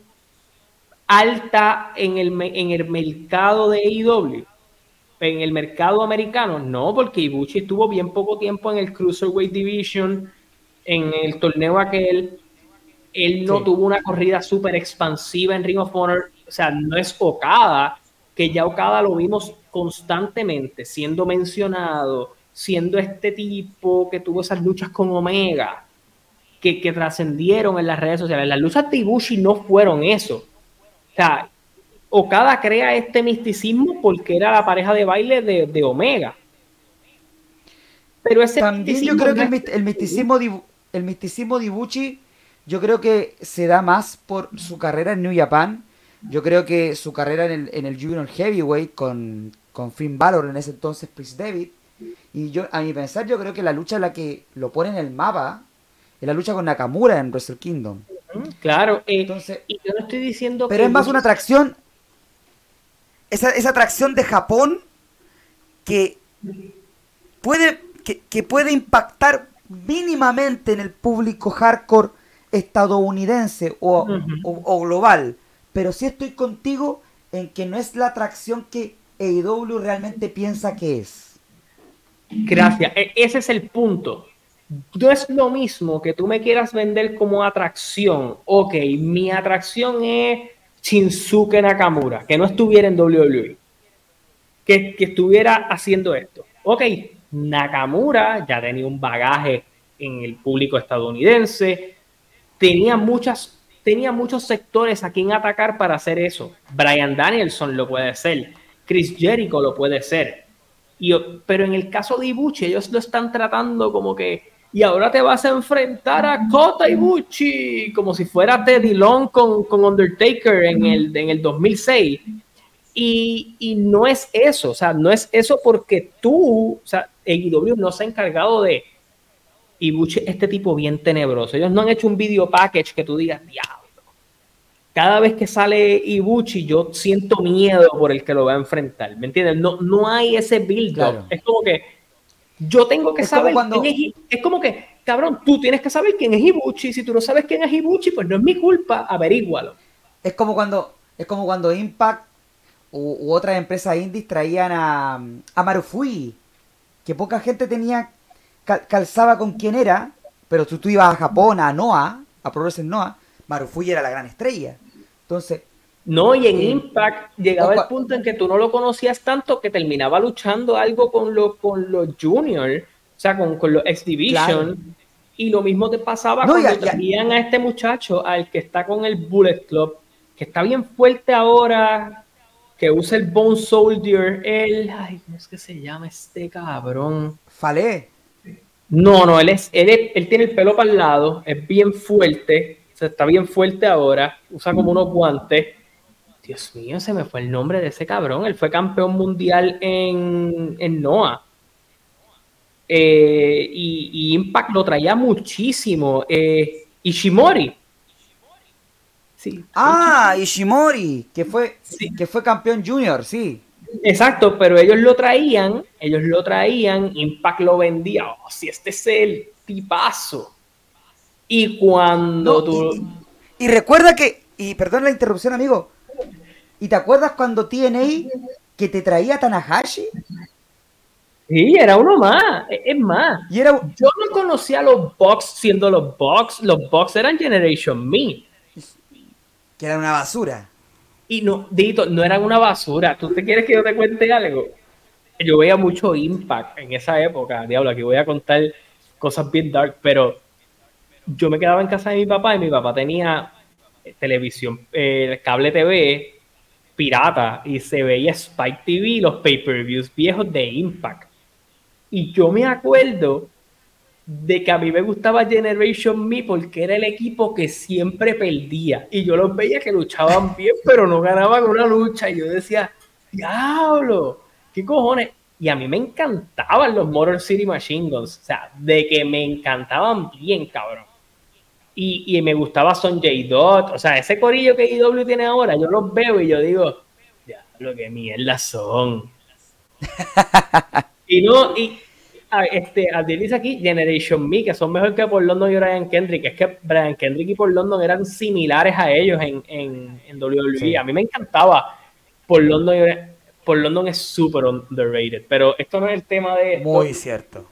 alta en el, en el mercado de AEW. En el mercado americano, no, porque Ibushi estuvo bien poco tiempo en el Cruiserweight Division, en el torneo aquel. Él no tuvo una corrida súper expansiva en Ring of Honor. O sea, no es Okada, que ya Okada lo vimos constantemente siendo mencionado, siendo este tipo que tuvo esas luchas con Omega, que, trascendieron en las redes sociales. Las luchas de Ibushi no fueron eso. O sea, Okada crea este misticismo porque era la pareja de baile de, Omega.
Pero ese También yo creo que el, misticismo de, el misticismo de Ibushi yo creo que se da más por su carrera en New Japan. Yo creo que su carrera en el, en el Junior Heavyweight con, con Finn Balor en ese entonces Prince David. Y yo, a mi pensar, yo creo que la lucha en la que lo pone en el mapa es la lucha con Nakamura en Wrestle Kingdom.
Claro, eh, entonces, y yo no estoy diciendo
pero es más una atracción, esa, esa atracción de Japón que puede, que, puede impactar mínimamente en el público hardcore estadounidense o, o, global. Pero sí estoy contigo en que no es la atracción que AEW realmente piensa que es.
Gracias, e, ese es el punto. No es lo mismo que tú me quieras vender como atracción. Ok, mi atracción es Shinsuke Nakamura, que no estuviera en WWE, que, que estuviera haciendo esto. Ok, Nakamura ya tenía un bagaje en el público estadounidense, tenía muchas tenía muchos sectores a quien atacar para hacer eso. Brian Danielson lo puede hacer, Chris Jericho lo puede. Y, pero en el caso de Ibuchi, ellos lo están tratando como que, y ahora te vas a enfrentar a Kota Ibuchi, como si fuera Teddy Long con, con Undertaker en el, en el 2006. Y, y, no es eso, o sea, no es eso porque tú, o sea, AEW no se ha encargado de Ibuchi, este tipo bien tenebroso. Ellos no han hecho un video package que tú digas, diablo cada vez que sale Ibuchi, yo siento miedo por el que lo va a enfrentar. ¿Me entiendes? No, no hay ese build-up. Es como que yo tengo que saber cuando... quién es. Es como que, cabrón, tú tienes que saber quién es Ibuchi. Si tú no sabes quién es Ibuchi, pues no es mi culpa, averígualo.
Es como cuando, es como cuando Impact u, otras empresas indies traían a, a Marufui, que poca gente tenía, calzaba con quién era, pero tú, tú ibas a Japón, a Noah, a Progress Noah, Marufui era la gran estrella. Entonces.
No, y en Impact llegaba el punto en que tú no lo conocías tanto que terminaba luchando algo con, los con los Juniors, o sea, con, con los X Division. Y lo mismo te pasaba cuando traían a este muchacho, al que está con el Bullet Club, que está bien fuerte ahora, que usa el Bone Soldier, el. Ay, ¿cómo es que se llama este cabrón?
Falé.
No, no, él es, él, él tiene el pelo para el lado, es bien fuerte está bien fuerte ahora, usa como unos guantes. Dios mío, se me fue el nombre de ese cabrón. Él fue campeón mundial en, en NOAH. Eh, y, Impact lo traía muchísimo. Eh, Ishimori.
Sí, ah, Ishimori, que fue, que fue campeón junior, sí.
Exacto, pero ellos lo traían, ellos lo traían, Impact lo vendía. Oh, si este es el tipazo. Y cuando tú...
Y, recuerda que, y perdón la interrupción, amigo, ¿y te acuerdas cuando TNA que te traía Tanahashi?
Sí, era uno más, e, es más. Y era... Yo no conocía a los Bucks siendo los Bucks, los Bucks eran Generation Me.
Que era una basura.
Y no, Dito, no eran una basura. ¿Tú te quieres que yo te cuente algo? Yo veía mucho Impact en esa época, diablo, aquí voy a contar cosas bien dark, pero yo me quedaba en casa de mi papá y mi papá tenía eh, televisión, eh, cable TV pirata y se veía Spike TV, los pay-per-views viejos de Impact. Y yo me acuerdo de que a mí me gustaba Generation Me porque era el equipo que siempre perdía. Y yo los veía que luchaban bien, pero no ganaban una lucha. Y yo decía, diablo, ¿qué cojones? Y a mí me encantaban los Motor City Machine Guns. O sea, de que me encantaban bien, cabrón. Y, me gustaba Son J. Dot. O sea, ese corillo que IW tiene ahora, yo los veo y yo digo, ya, lo que mierda son. y no, y este, dice aquí Generation Me, que son mejor que por London y Brian Kendrick. Es que Brian Kendrick y por London eran similares a ellos en, en, en WWE. A mí me encantaba por London y por London es súper underrated, pero esto no es el tema de...
Muy cierto.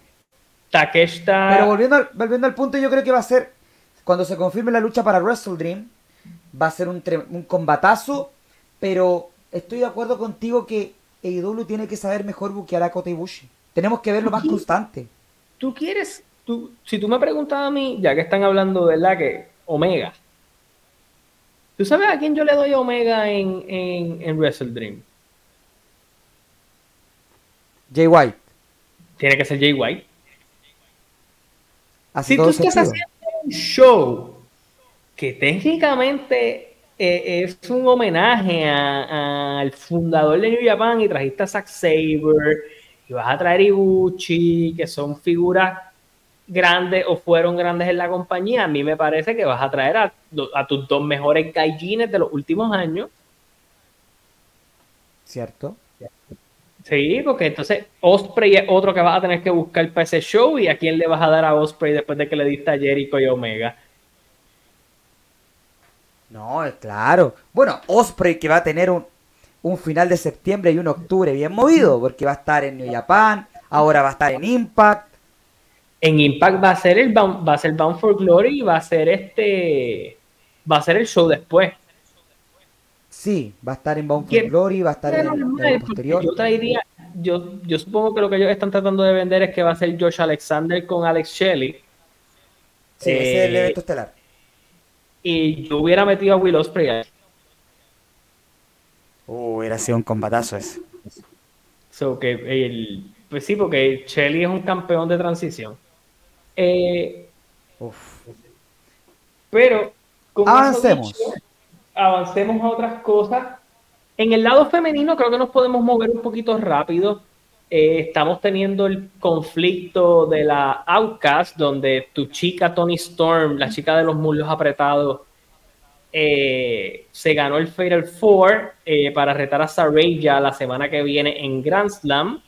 Takeshita...
Pero volviendo volviendo al punto, yo creo que va a ser cuando se confirme la lucha para Wrestle Dream, va a ser un, un combatazo, pero estoy de acuerdo contigo que AEW tiene que saber mejor buquear a Kota Ibushi. Tenemos que verlo más constante.
Tú quieres, tú, si tú me preguntas a mí, ya que están hablando, de la Que Omega. ¿Tú sabes a quién yo le doy Omega en, en, en Wrestle Dream?
Jay White.
Tiene que ser Jay White. Así si tú estás haciendo show que técnicamente eh, es un homenaje al fundador de New Japan y trajiste a Zack Saber y vas a traer Iguchi, que son figuras grandes o fueron grandes en la compañía, a mí me parece que vas a traer a, tus dos mejores gaijines de los últimos años.
Cierto.
Sí, porque entonces Osprey es otro que vas a tener que buscar para ese show y a quién le vas a dar a Osprey después de que le diste a Jericho y Omega.
No, es claro. Bueno, Osprey que va a tener un, un final de septiembre y un octubre bien movido, porque va a estar en New Japan, ahora va a estar en Impact.
En Impact va a ser el va a ser Bound for Glory y va a ser este va a ser el show después.
Sí, va a estar en Bound for Glory, va a estar en, el posterior.
Yo traería, yo, yo supongo que lo que ellos están tratando de vender es que va a ser Josh Alexander con Alex Shelley.
Sí, ese es el evento estelar.
Y yo hubiera metido a Will Ospreay
Uh, hubiera sido un combatazo ese.
So que el, pues sí, porque Shelly es un campeón de transición. Eh, pero
avancemos.
Avancemos a otras cosas. En el lado femenino creo que nos podemos mover un poquito rápido. Eh, estamos teniendo el conflicto de la Outcast, donde tu chica Tony Storm, la chica de los muslos apretados, eh, se ganó el Fatal Four eh, para retar a ya la semana que viene en Grand Slam.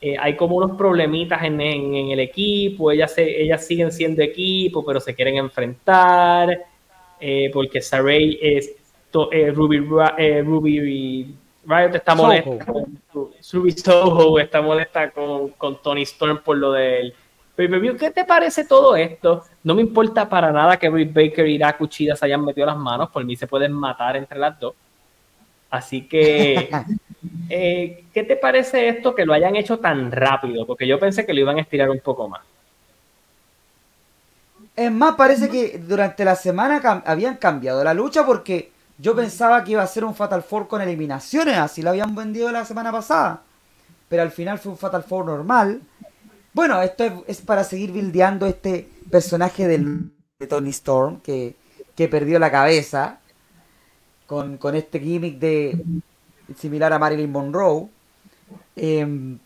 Eh, hay como unos problemitas en, el equipo, ellas, se, ellas siguen siendo equipo, pero se quieren enfrentar, porque Saray es Ruby, Ruby Riot está molesta, Ruby Soho está molesta con, con Tony Storm por lo del ¿qué te parece todo esto? No me importa para nada que Britt Baker y Iraku Chida se hayan metido las manos, por mí se pueden matar entre las dos. Así que, eh, ¿qué te parece esto que lo hayan hecho tan rápido? Porque yo pensé que lo iban a estirar un poco más.
Es más, parece que durante la semana habían cambiado la lucha porque yo pensaba que iba a ser un Fatal Four con eliminaciones, así lo habían vendido la semana pasada. Pero al final fue un Fatal Four normal bueno, esto es, para seguir bildeando este personaje de Tony Storm que, perdió la cabeza con, este gimmick de similar a Marilyn Monroe. Em,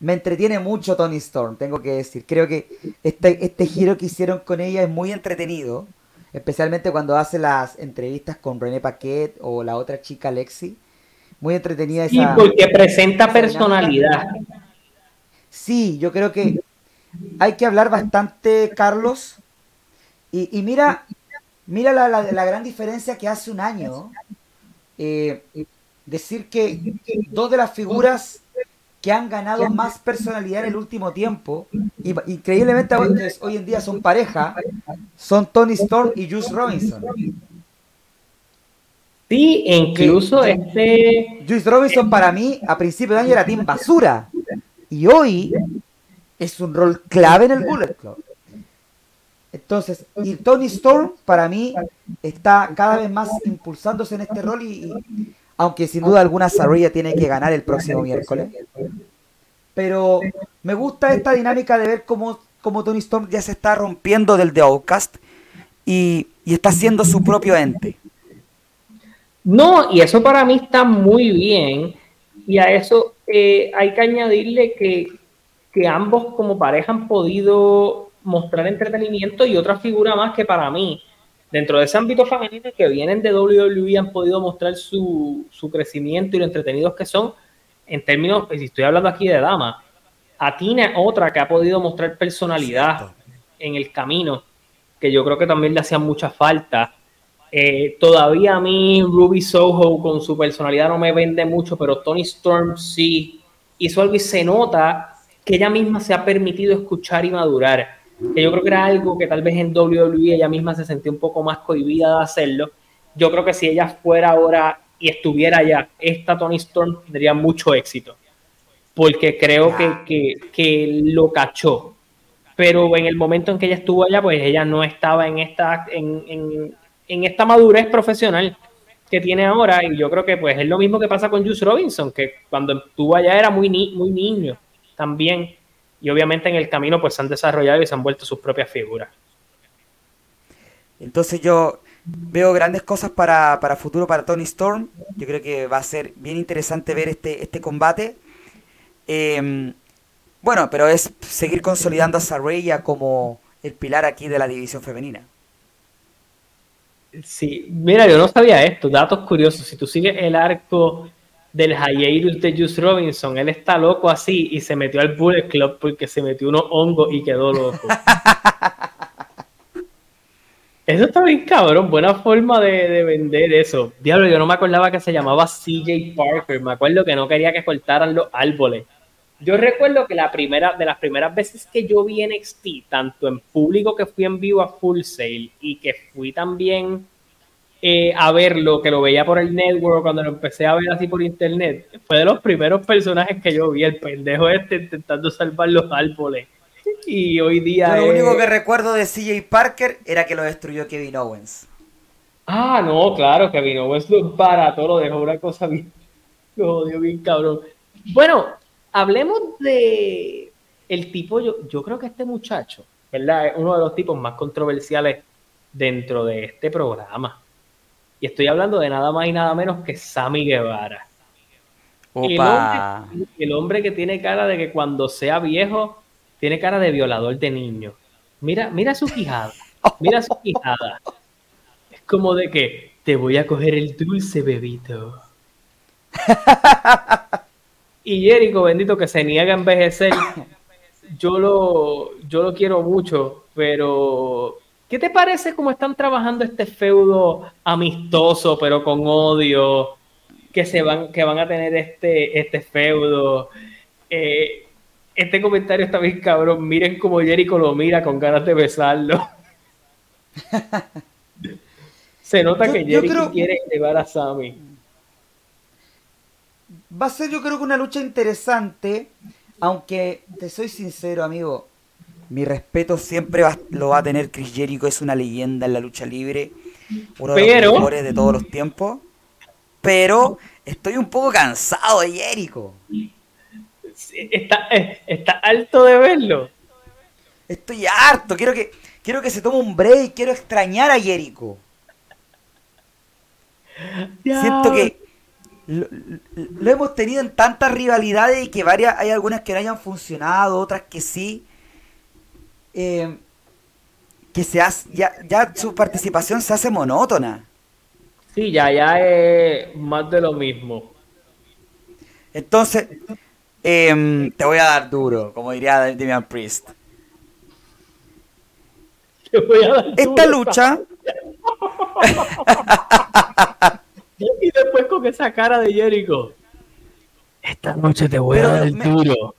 me entretiene mucho Tony Storm, tengo que decir. Creo que este, este giro que hicieron con ella es muy entretenido, especialmente cuando hace las entrevistas con René Paquet o la otra chica Lexi. Muy entretenida esa.
Sí, porque presenta personalidad.
Sí, yo creo que hay que hablar bastante, Carlos. Y, mira, mira la, la, gran diferencia que hace un año. Eh, decir que dos de las figuras que han ganado más personalidad en el último tiempo, y increíblemente hoy, en día son pareja, son Tony Storm y Juice Robinson.
Sí, incluso este.
Juice Robinson para mí a principio de año era Team Basura. Y hoy es un rol clave en el Bullet Club. Entonces, y Tony Storm para mí está cada vez más impulsándose en este rol y, aunque sin duda alguna Saraya tiene que ganar el próximo miércoles. Pero me gusta esta dinámica de ver cómo, cómo Tony Storm ya se está rompiendo del The Outcast y, y está siendo su propio ente.
No, y eso para mí está muy bien. Y a eso eh, hay que añadirle que, ambos como pareja han podido mostrar entretenimiento y otra figura más que para mí, dentro de ese ámbito femenino que vienen de WWE, han podido mostrar su, crecimiento y lo entretenidos que son en términos, si estoy hablando aquí de dama, Atina otra que ha podido mostrar personalidad en el camino, que yo creo que también le hacía mucha falta. Eh, todavía a mí Ruby Soho con su personalidad no me vende mucho, pero Tony Storm sí hizo algo y se nota que ella misma se ha permitido escuchar y madurar. Que yo creo que era algo que tal vez en WWE ella misma se sentía un poco más cohibida de hacerlo. Yo creo que si ella fuera ahora y estuviera allá, esta Tony Storm tendría mucho éxito. Porque creo que, que, lo cachó pero en el momento en que ella estuvo allá, pues ella no estaba en esta, en, en esta madurez profesional que tiene ahora y yo creo que pues es lo mismo que pasa con Juice Robinson, que cuando estuvo allá era muy, muy niño también y obviamente en el camino pues se han desarrollado y se han vuelto sus propias figuras.
Entonces yo veo grandes cosas para, para futuro para Tony Storm, yo creo que va a ser bien interesante ver este, este combate. Em, bueno, pero es seguir consolidando a Saraya como el pilar aquí de la división femenina.
Sí, mira, yo no sabía esto, datos curiosos. Si tú sigues el arco del hiatus de Juice Robinson. Él está loco así y se metió al Bullet Club porque se metió unos hongos y quedó loco. Eso está bien cabrón, buena forma de, vender eso. Diablo, yo no me acordaba que se llamaba CJ Parker, me acuerdo que no quería que cortaran los árboles. Yo recuerdo que la primera, de las primeras veces que yo vi NXT, tanto en público que fui en vivo a Full Sail y que fui también eh, a verlo, que lo veía por el network, cuando lo empecé a ver así por internet, fue de los primeros personajes que yo vi, el pendejo este intentando salvar los árboles y hoy día.
lo único que recuerdo de CJ Parker era que lo destruyó Kevin Owens.
Ah, no, claro, Kevin Owens lo barato, lo dejó una cosa bien. Lo odio bien cabrón. Bueno, hablemos de el tipo, yo, yo creo que este muchacho, ¿verdad? Es uno de los tipos más controversiales dentro de este programa. Y estoy hablando de nada más y nada menos que Sammy Guevara. Opa. el hombre que tiene cara de que cuando sea viejo tiene cara de violador de niño. Mira, mira su quijada. Mira su quijada. Es como de que te voy a coger el dulce bebito. Y Jericho, bendito, que se niega a envejecer. Yo lo, yo lo quiero mucho, pero ¿qué te parece cómo están trabajando este feudo amistoso, pero con odio? Que se van, que van a tener este, este feudo. Eh, este comentario está bien cabrón. Miren cómo Jericho lo mira con ganas de besarlo. Se nota que Jericho quiere llevar a Sammy.
Va a ser yo creo que una lucha interesante, aunque te soy sincero amigo, mi respeto siempre lo va a tener Chris Jericho, es una leyenda en la lucha libre, uno de los mejores de todos los tiempos, pero estoy un poco cansado de Jericho
está, eh, está alto de verlo.
Estoy harto, quiero que, quiero que se tome un break, quiero extrañar a Jericho. Siento que lo, hemos tenido en tantas rivalidades y que varias, hay algunas que no hayan funcionado, otras que sí. Eh, que se hace, ya, ya su participación se hace monótona.
Sí, ya, ya es más de lo mismo.
Entonces, Em, te voy a dar duro, como diría Damian Priest. Esta lucha.
y después con esa cara de Jericho. Esta noche te voy a dar duro.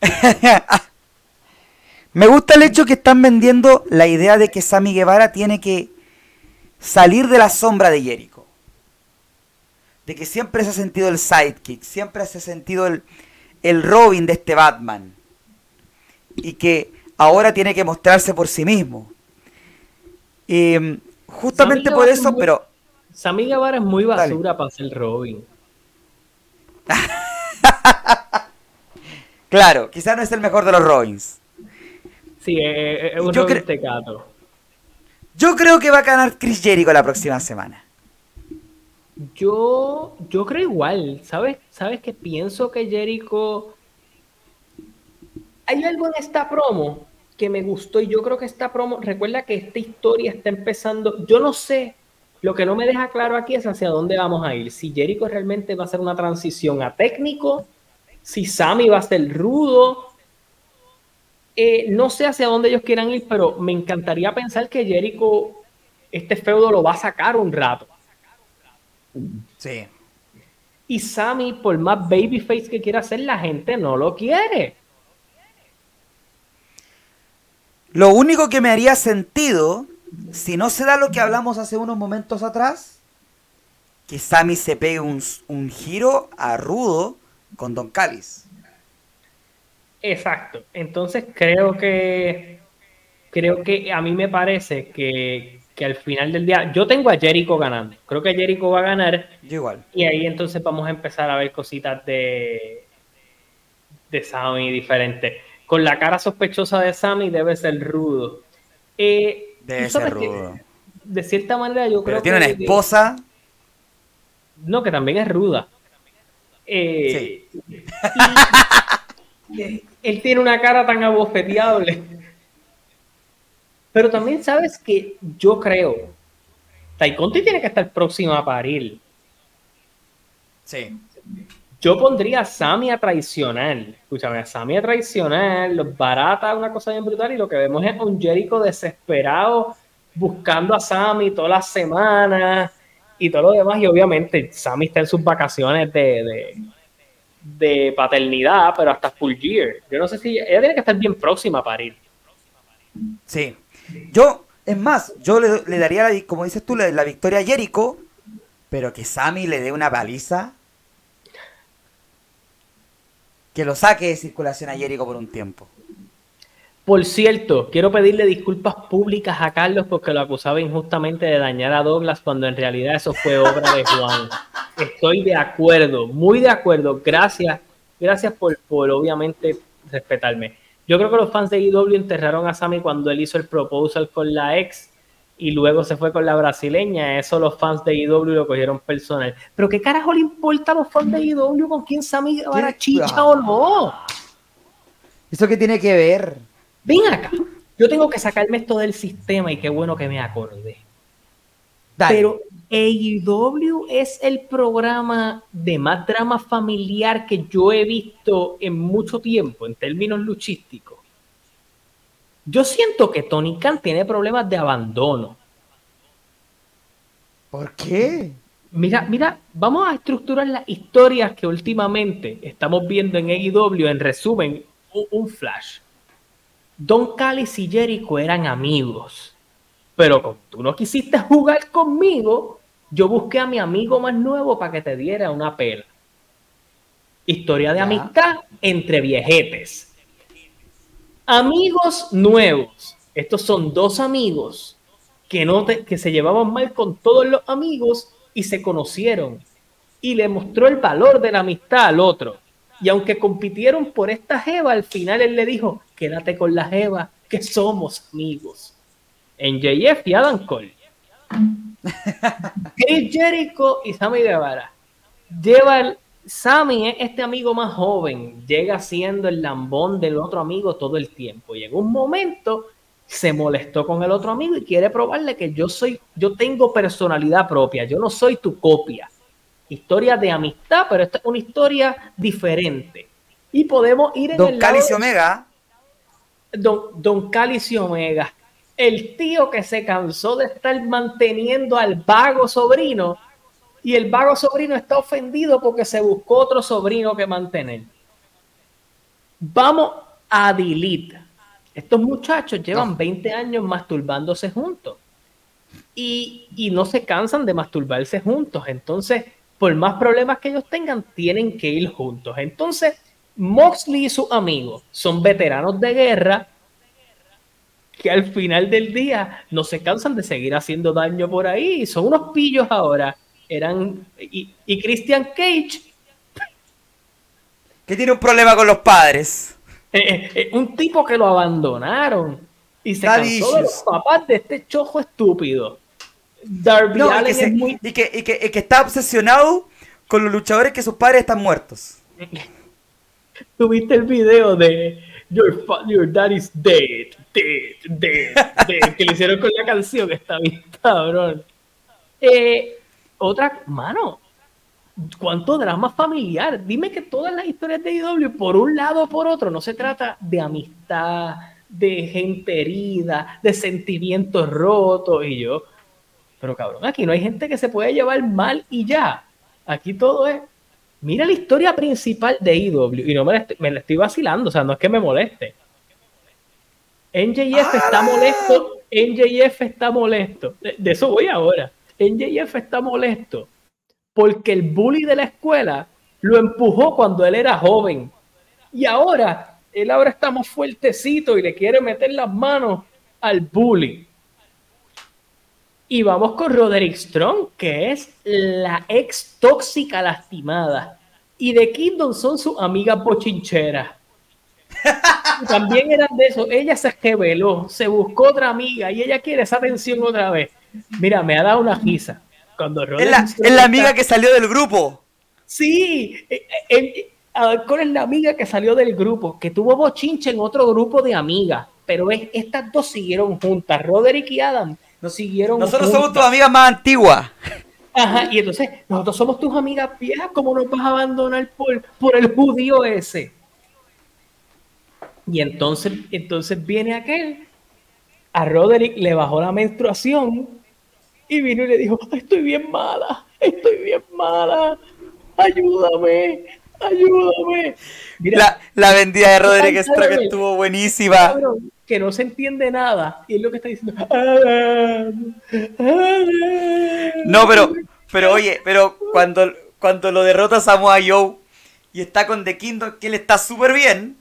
me gusta el hecho que están vendiendo la idea de que Sammy Guevara tiene que salir de la sombra de Jericho de que siempre se ha sentido el sidekick, siempre se ha sentido el, el Robin de este Batman. Y que ahora tiene que mostrarse por sí mismo. Y justamente por eso, pero...
Sammy Guevara es muy basura para ser Robin.
claro, quizás no es el mejor de los Robins.
Sí, es un yo tecato.
Yo creo que va a ganar Chris Jericho la próxima semana.
Yo, yo creo igual, ¿sabes? ¿Sabes que pienso que Jericho... Hay algo en esta promo que me gustó y yo creo que esta promo, recuerda que esta historia está empezando, yo no sé, lo que no me deja claro aquí es hacia dónde vamos a ir, si Jericho realmente va a ser una transición a técnico, si Sammy va a ser rudo, eh, no sé hacia dónde ellos quieran ir, pero me encantaría pensar que Jericho este feudo lo va a sacar un rato.
Sí.
Y Sammy, por más babyface que quiera hacer, la gente no lo quiere.
Lo único que me haría sentido, si no se da lo que hablamos hace unos momentos atrás, que Sammy se pegue un, giro a rudo con Don Callis.
Exacto. Entonces creo que creo que a mí me parece que, que al final del día, yo tengo a Jericho ganando. Creo que Jericho va a ganar.
igual.
Y ahí entonces vamos a empezar a ver cositas de, de Sammy diferentes. Con la cara sospechosa de Sammy debe ser rudo.
Eh, debe ser rudo.
de cierta manera yo creo
que... Tiene una esposa.
No, que también es ruda. Eh, él tiene una cara tan abofeteable pero también sabes que yo creo, Tai tiene que estar próximo a parir. Sí. Yo pondría a Sami a traicionar. Escúchame, a Sami a traicionar. Los barata, una cosa bien brutal. Y lo que vemos es un Jericho desesperado buscando a Sami todas las semanas y todo lo demás. Y obviamente, Sami está en sus vacaciones de, de, paternidad, pero hasta full year. Yo no sé si ella tiene que estar bien próxima para ir.
Sí. Yo, es más, yo le, daría, como dices tú, la, la victoria a Jericho, pero que Sami le dé una baliza que lo saque de circulación a Jericho por un tiempo.
Por cierto, quiero pedirle disculpas públicas a Carlos porque lo acusaba injustamente de dañar a Douglas cuando en realidad eso fue obra de Juan. Estoy de acuerdo, muy de acuerdo. Gracias, gracias por, por obviamente respetarme. Yo creo que los fans de IW enterraron a Sammy cuando él hizo el proposal con la ex y luego se fue con la brasileña. Eso los fans de IW lo cogieron personal. Pero ¿qué carajo le importa a los fans de IW con quién Sammy a chicha o no?
¿Eso qué tiene que ver?
Ven acá. Yo tengo que sacarme esto del sistema y qué bueno que me acordé. Pero AEW es el programa de más drama familiar que yo he visto en mucho tiempo en términos luchísticos. Yo siento que Tony Khan tiene problemas de abandono.
¿Por qué?
Mira, mira, vamos a estructurar las historias que últimamente estamos viendo en AEW. En resumen, un, flash. Don Callis y Jericho eran amigos. Pero como tú no quisiste jugar conmigo, yo busqué a mi amigo más nuevo para que te diera una pela. Historia de amistad entre viejetes. Amigos nuevos. Estos son dos amigos que, no que se llevaban mal con todos los amigos y se conocieron. Y le mostró el valor de la amistad al otro. Y aunque compitieron por esta Jeva, al final él le dijo, quédate con la Jeva, que somos amigos. En JF y Adam Cole. Chris Jericho y Sammy Guevara llevan Sammy es este amigo más joven, llega siendo el lambón del otro amigo todo el tiempo. Llegó un momento, se molestó con el otro amigo y quiere probarle que yo soy, yo tengo personalidad propia, yo no soy tu copia. Historia de amistad, pero esta es una historia diferente. Y podemos ir en
Don el Cálice Omega.
Don, Don Omega. El tío que se cansó de estar manteniendo al vago sobrino y el vago sobrino está ofendido porque se buscó otro sobrino que mantener. Vamos a delete. Estos muchachos llevan 20 años masturbándose juntos y, y no se cansan de masturbarse juntos. Entonces, por más problemas que ellos tengan, tienen que ir juntos. Entonces, Moxley y sus amigos son veteranos de guerra que al final del día no se cansan de seguir haciendo daño por ahí. Son unos pillos ahora eran. Y, Christian Cage.
Que tiene un problema con los padres.
Eh, eh, eh, un tipo que lo abandonaron. Y se cansó de los papás de este chojo estúpido.
Darby Allen y, que muy... y, que, y, que, está obsesionado con los luchadores que sus padres están muertos.
Tuviste el video de Your, your dad is dead, dead, dead, dead, que le hicieron con la canción, está bien cabrón. Eh, otra, mano, ¿cuánto drama familiar? Dime que todas las historias de IW, por un lado o por otro, no se trata de amistad, de gente herida, de sentimientos rotos y yo. Pero cabrón, aquí no hay gente que se puede llevar mal y ya. Aquí todo es. Mira la historia principal de IW y no me la, estoy, me estoy vacilando, o sea, no es que me moleste. NJF está molesto, NJF está molesto. de eso voy ahora. NJF está molesto porque el bully de la escuela lo empujó cuando él era joven. Y ahora, él ahora está más fuertecito y le quiere meter las manos al bully. Y vamos con Roderick Strong, que es la ex tóxica lastimada. Y de Kingdom son sus amigas bochincheras. También eran de eso. Ella se reveló, se buscó otra amiga y ella quiere esa atención otra vez. Mira, me ha dado una risa. Cuando
es la, es la amiga que salió del grupo.
Sí, eh, eh, es la amiga que salió del grupo, que tuvo bochinche en otro grupo de amigas, pero es, estas dos siguieron juntas, Roderick y Adam, no siguieron
Nosotros somos tus amigas más antiguas.
Ajá, y entonces, nosotros somos tus amigas viejas, ¿cómo nos vas a abandonar por, por el judío ese? Y entonces, entonces viene aquel, a Roderick le bajó la menstruación y vino y le dijo, estoy bien mala, estoy bien mala, ayúdame, ayúdame.
Mira, la, vendida de Roderick Strong estuvo buenísima.
Que no se entiende nada y es lo que está diciendo.
No, pero, pero oye, pero cuando, cuando lo derrota Samoa Joe y está con The Kingdom, que él está súper bien,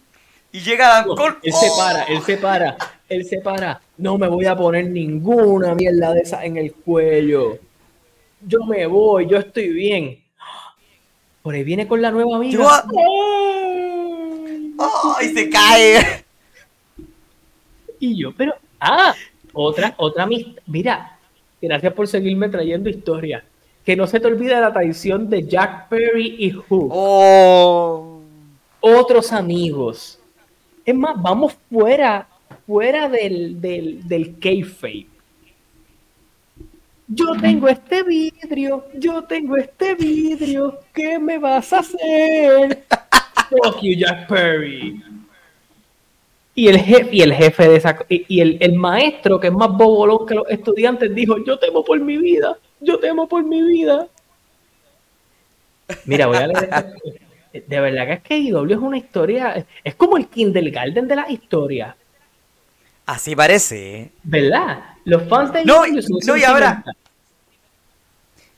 y llega Dan Cole.
Él se para, él se para, él se para. No me voy a poner ninguna mierda de esa en el cuello. Yo me voy, yo estoy bien. Por ahí viene con la nueva amiga.
¡Ay! se cae!
Y yo, pero. ¡Ah! Otra, otra Mira, gracias por seguirme trayendo historia. Que no se te olvide la traición de Jack Perry y Hook.
Oh.
Otros amigos es más, vamos fuera, fuera del, del, del kayfabe. Yo tengo este vidrio, yo tengo este vidrio, ¿qué me vas a hacer? Fuck you, Jack Perry. Y el jefe, y el jefe de esa, y el, el maestro que es más bobolón que los estudiantes dijo, yo temo por mi vida, yo temo por mi vida. Mira, voy a leer de verdad que es que IW es una historia, es como el Kindergarten de la historia.
Así parece. ¿eh?
¿Verdad? Los fans de
no, no y ahora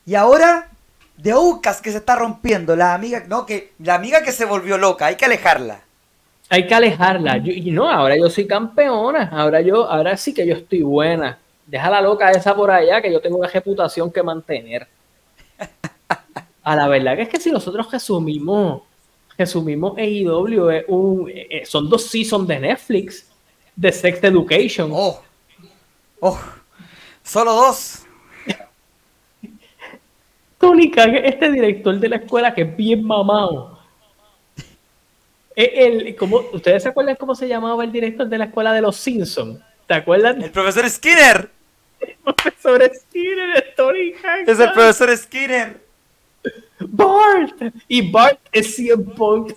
y ahora de Ucas que se está rompiendo, la amiga, no, que la amiga que se volvió loca, hay que alejarla.
Hay que alejarla. y no, ahora yo soy campeona, ahora yo, ahora sí que yo estoy buena. Deja la loca esa por allá, que yo tengo una reputación que mantener. A la verdad que es que si nosotros resumimos resumimos AEW, es un, eh, son dos seasons de Netflix de Sex Education.
Oh, oh, solo dos.
Tony Khan, este director de la escuela que es bien mamado. El, como, ¿Ustedes se acuerdan cómo se llamaba el director de la escuela de los Simpsons? ¿Te acuerdan?
El profesor Skinner.
El profesor Skinner es Tony Khan.
Es el profesor Skinner.
Bart. Y Bart es CM Punk.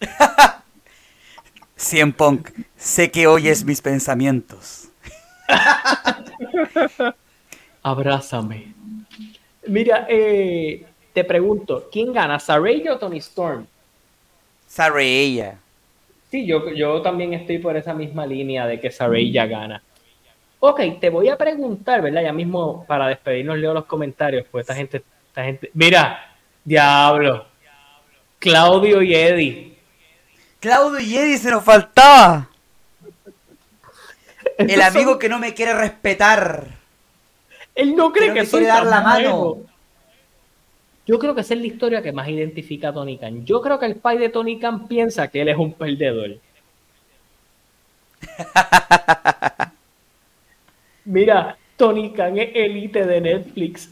CM Punk, sé que oyes mis pensamientos.
Abrázame. Mira, eh, te pregunto, ¿quién gana, Saraya o Tony Storm?
Saraya.
Sí, yo, yo también estoy por esa misma línea de que Saraya gana. Ok, te voy a preguntar, ¿verdad? Ya mismo para despedirnos leo los comentarios, pues esta gente gente, mira, diablo. Claudio y Eddie.
Claudio y Eddie se nos faltaba. El amigo que no me quiere respetar.
Él no cree que, que soy dar la mano. Yo creo que esa es la historia que más identifica a Tony Khan. Yo creo que el pai de Tony Khan piensa que él es un perdedor. Mira, Tony Khan es élite de Netflix.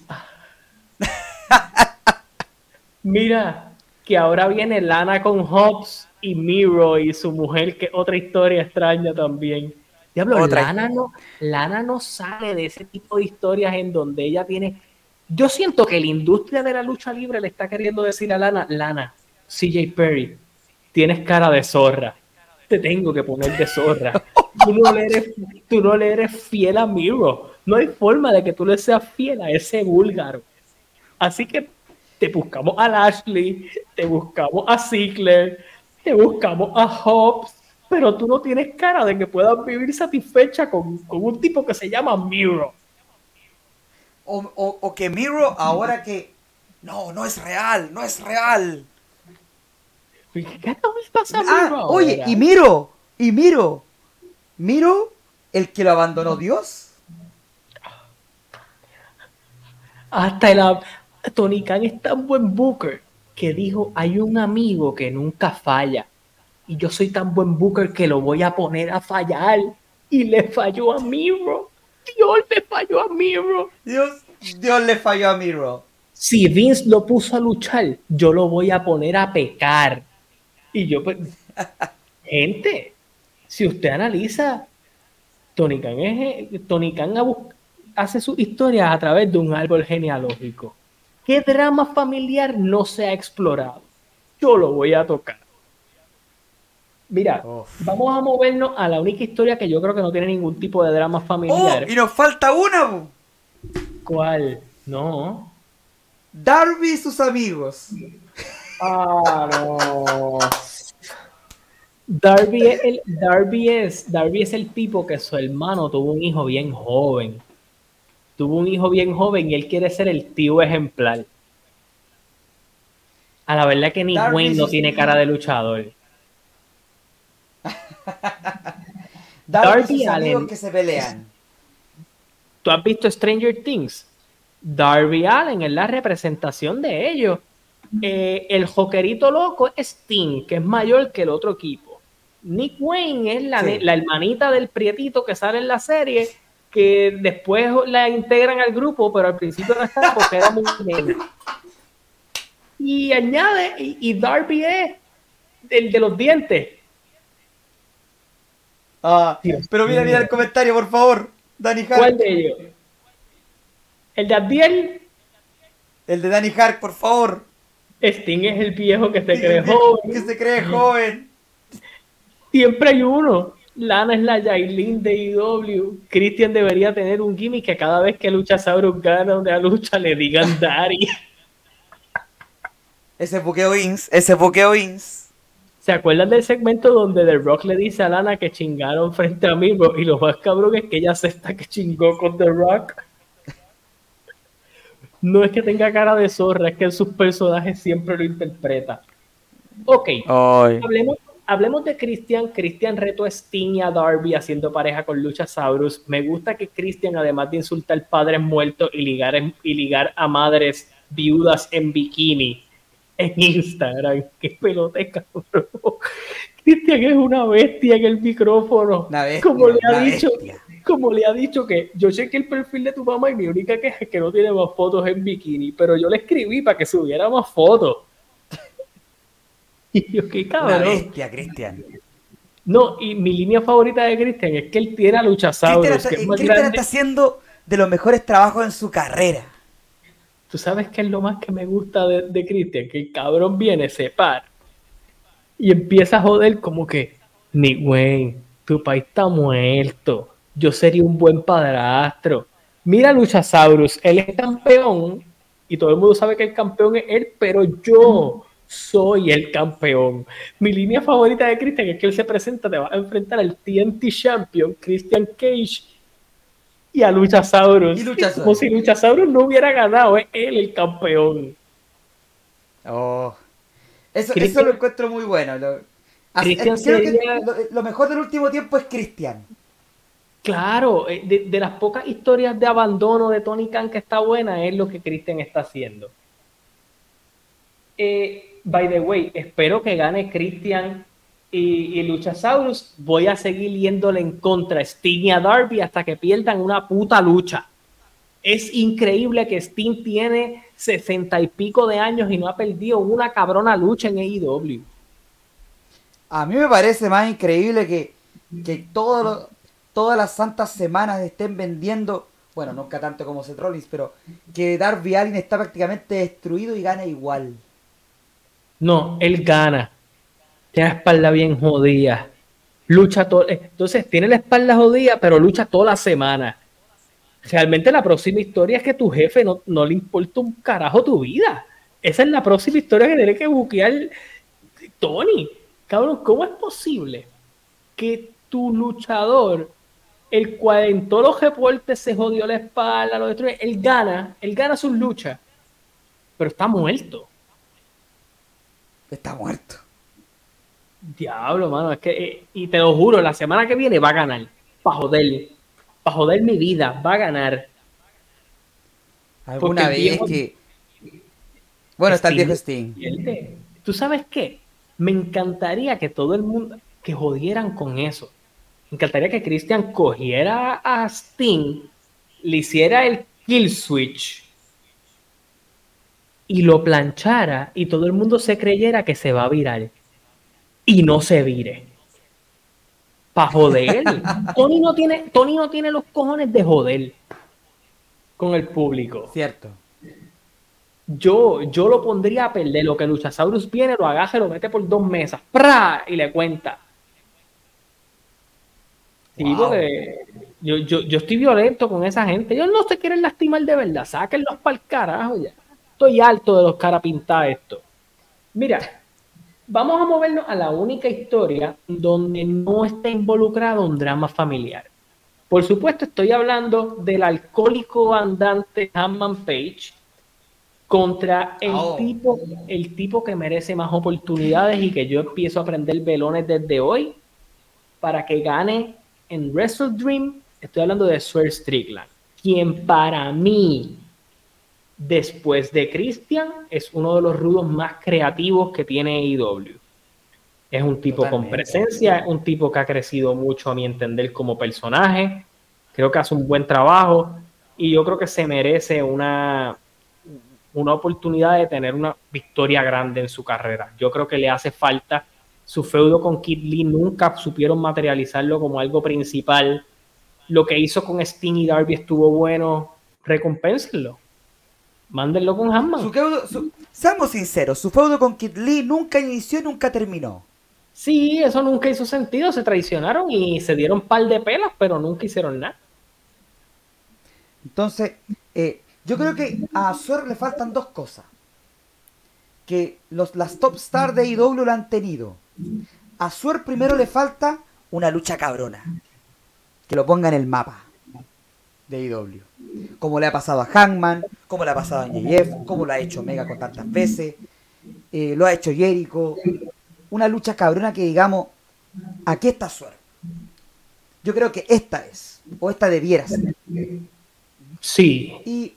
Mira, que ahora viene Lana con Hobbs y Miro y su mujer, que otra historia extraña también. Diablo, Lana no, Lana no sale de ese tipo de historias en donde ella tiene. Yo siento que la industria de la lucha libre le está queriendo decir a Lana, Lana, CJ Perry, tienes cara de zorra. Te tengo que poner de zorra. Tú no le eres, tú no le eres fiel a Miro. No hay forma de que tú le seas fiel a ese búlgaro. Así que te buscamos a Lashley, te buscamos a Ziggler, te buscamos a Hobbs, pero tú no tienes cara de que puedas vivir satisfecha con, un tipo que se llama Miro.
O, que Miro ahora que no, no es real, no es real.
¿Qué pasa
ah, Oye, y Miro, y Miro, Miro, el que lo abandonó Dios.
Hasta el, Tony Khan es tan buen booker que dijo, hay un amigo que nunca falla. Y yo soy tan buen booker que lo voy a poner a fallar. Y le falló a Miro. Dios le falló a Miro.
Dios, Dios le falló a Miro.
Si Vince lo puso a luchar, yo lo voy a poner a pecar. Y yo, pues, gente, si usted analiza, Tony Khan, es, Tony Khan hace su historia a través de un árbol genealógico. ¿Qué drama familiar no se ha explorado? Yo lo voy a tocar. Mira, vamos a movernos a la única historia que yo creo que no tiene ningún tipo de drama familiar.
Oh, y nos falta una.
¿Cuál? No.
Darby y sus amigos.
Ah, no. Darby es, el, Darby, es, Darby es el tipo que su hermano tuvo un hijo bien joven. Tuvo un hijo bien joven y él quiere ser el tío ejemplar. A la verdad que ni Wayne no tiene cara de luchador.
Darby, Allen. que se pelean.
¿Tú has visto Stranger Things? Darby Allen es la representación de ellos. Eh, el jokerito loco es Sting, que es mayor que el otro equipo. Nick Wayne es la, la, hermanita del prietito que sale en la serie, que después la integran al grupo, pero al principio no estaba porque era muy bien. Y añade, y, Darby es el de los dientes.
Ah, pero mira, mira el comentario, por favor. Danny Hart.
¿Cuál de ellos? ¿El de Abdiel?
El de Danny Hart, por favor.
Sting es el viejo que se cree joven.
Que se cree joven.
Siempre hay uno. Lana es la Yailin de IW. Christian debería tener un gimmick que cada vez que lucha Saurus gana una lucha le digan Dari.
ese buqueo Ins, ese buqueo Ins.
¿Se acuerdan del segmento donde The Rock le dice a Lana que chingaron frente a mí? Y lo más cabrón es que ella acepta que chingó con The Rock. No es que tenga cara de zorra, es que en sus personajes siempre lo interpreta. Ok, hablemos, hablemos de Christian. Christian reto a Sting y a Darby haciendo pareja con Luchasaurus. Me gusta que Christian, además de insultar padres muertos y ligar, y ligar a madres viudas en bikini en Instagram. Qué peloteca, Christian es una bestia en el micrófono. como le ha dicho. Como le ha dicho que yo chequé el perfil de tu mamá y mi única queja es que no tiene más fotos en bikini, pero yo le escribí para que subiera más fotos. Y yo, qué cabrón.
Una bestia, Cristian.
No, y mi línea favorita de Cristian es que él tiene a Luchasaurus.
Cristian está, haciendo de los mejores trabajos en su carrera.
Tú sabes qué es lo más que me gusta de, de Cristian, que el cabrón viene, se para y empieza a joder como que, ni güey, tu país está muerto, yo sería un buen padrastro. Mira Luchasaurus, él es campeón y todo el mundo sabe que el campeón es él, pero yo soy el campeón. Mi línea favorita de Christian es que él se presenta, te va a enfrentar al TNT Champion, Christian Cage, y a Luchasaurus. ¿Y Como si Luchasaurus no hubiera ganado, es él el campeón.
Oh. Eso, eso lo encuentro muy bueno. Lo, lo, mejor del último tiempo es Christian.
Claro, eh, de, de, las pocas historias de abandono de Tony Khan que está buena, es lo que Christian está haciendo. Eh, by the way, espero que gane Christian y, Luchasaurus. Voy a seguir yéndole en contra a Sting y a Darby hasta que pierdan una puta lucha. Es increíble que Sting tiene sesenta y pico de años y no ha perdido una cabrona lucha en AEW.
A mí me parece más increíble que, que todas las santas semanas estén vendiendo, bueno, nunca tanto como Seth Rollins, pero que Darby Allin está prácticamente destruido y gana igual.
No, él gana. Tiene la espalda bien jodida. Lucha todo. Eh, entonces, tiene la espalda jodida, pero lucha toda la semana. Realmente la próxima historia es que tu jefe no, le importa un carajo tu vida. Esa es la próxima historia que tiene que buquear Tony. Cabrón, ¿cómo es posible que tu luchador, el cual en todos los reportes se jodió la espalda, lo destruye, él gana, él gana sus luchas, pero está muerto
está muerto.
Diablo, mano, es que, eh, y te lo juro, la semana que viene va a ganar. Para joder, para joder mi vida, va a ganar.
Alguna vez que. Bueno, está el viejo Sting.
¿Tú sabes qué? Me encantaría que todo el mundo. que jodieran con eso. Me encantaría que Christian cogiera a Sting, le hiciera el kill switch y lo planchara y todo el mundo se creyera que se va a virar y no se vire. Para joder. Tony no, tiene, Tony no tiene los cojones de joder. con el público.
Cierto.
Yo, yo lo pondría a perder. Lo que Luchasaurus viene, lo agaja lo mete por dos mesas. ¡Pra! Y le cuenta. Digo que yo, yo, yo, estoy violento con esa gente. Ellos no se quieren lastimar de verdad. Sáquenlos para el carajo ya. Estoy alto de los cara pintados esto. Mira, vamos a movernos a la única historia donde no está involucrado un drama familiar. Por supuesto, estoy hablando del alcohólico andante Hanman Page contra el, oh. tipo, el tipo que merece más oportunidades y que yo empiezo a aprender velones desde hoy para que gane en Wrestle Dream, estoy hablando de Swerve Strickland, quien para mí, después de Christian, es uno de los rudos más creativos que tiene AEW. Es un tipo con presencia, un tipo que ha crecido mucho a mi entender como personaje. Creo que hace un buen trabajo y yo creo que se merece una, una oportunidad de tener una victoria grande en su carrera. Yo creo que le hace falta su feudo con Kid Lee nunca supieron materializarlo como algo principal. Lo que hizo con Sting y Darby estuvo bueno. Recompénsenlo. Mándenlo con Hanman.
seamos sinceros, su feudo con Kid Lee nunca inició y nunca terminó.
Sí, eso nunca hizo sentido. Se traicionaron y se dieron par de pelas, pero nunca hicieron nada.
Entonces, eh, yo creo que a Azor le faltan dos cosas. Que los, las top stars de IW lo han tenido. A Suer primero le falta una lucha cabrona. Que lo ponga en el mapa de IW. Como le ha pasado a Hangman, como le ha pasado a JF, como lo ha hecho Mega con tantas veces, eh, lo ha hecho Jericho. Una lucha cabrona que digamos, aquí está Suer. Yo creo que esta es, o esta debiera ser.
Sí.
Y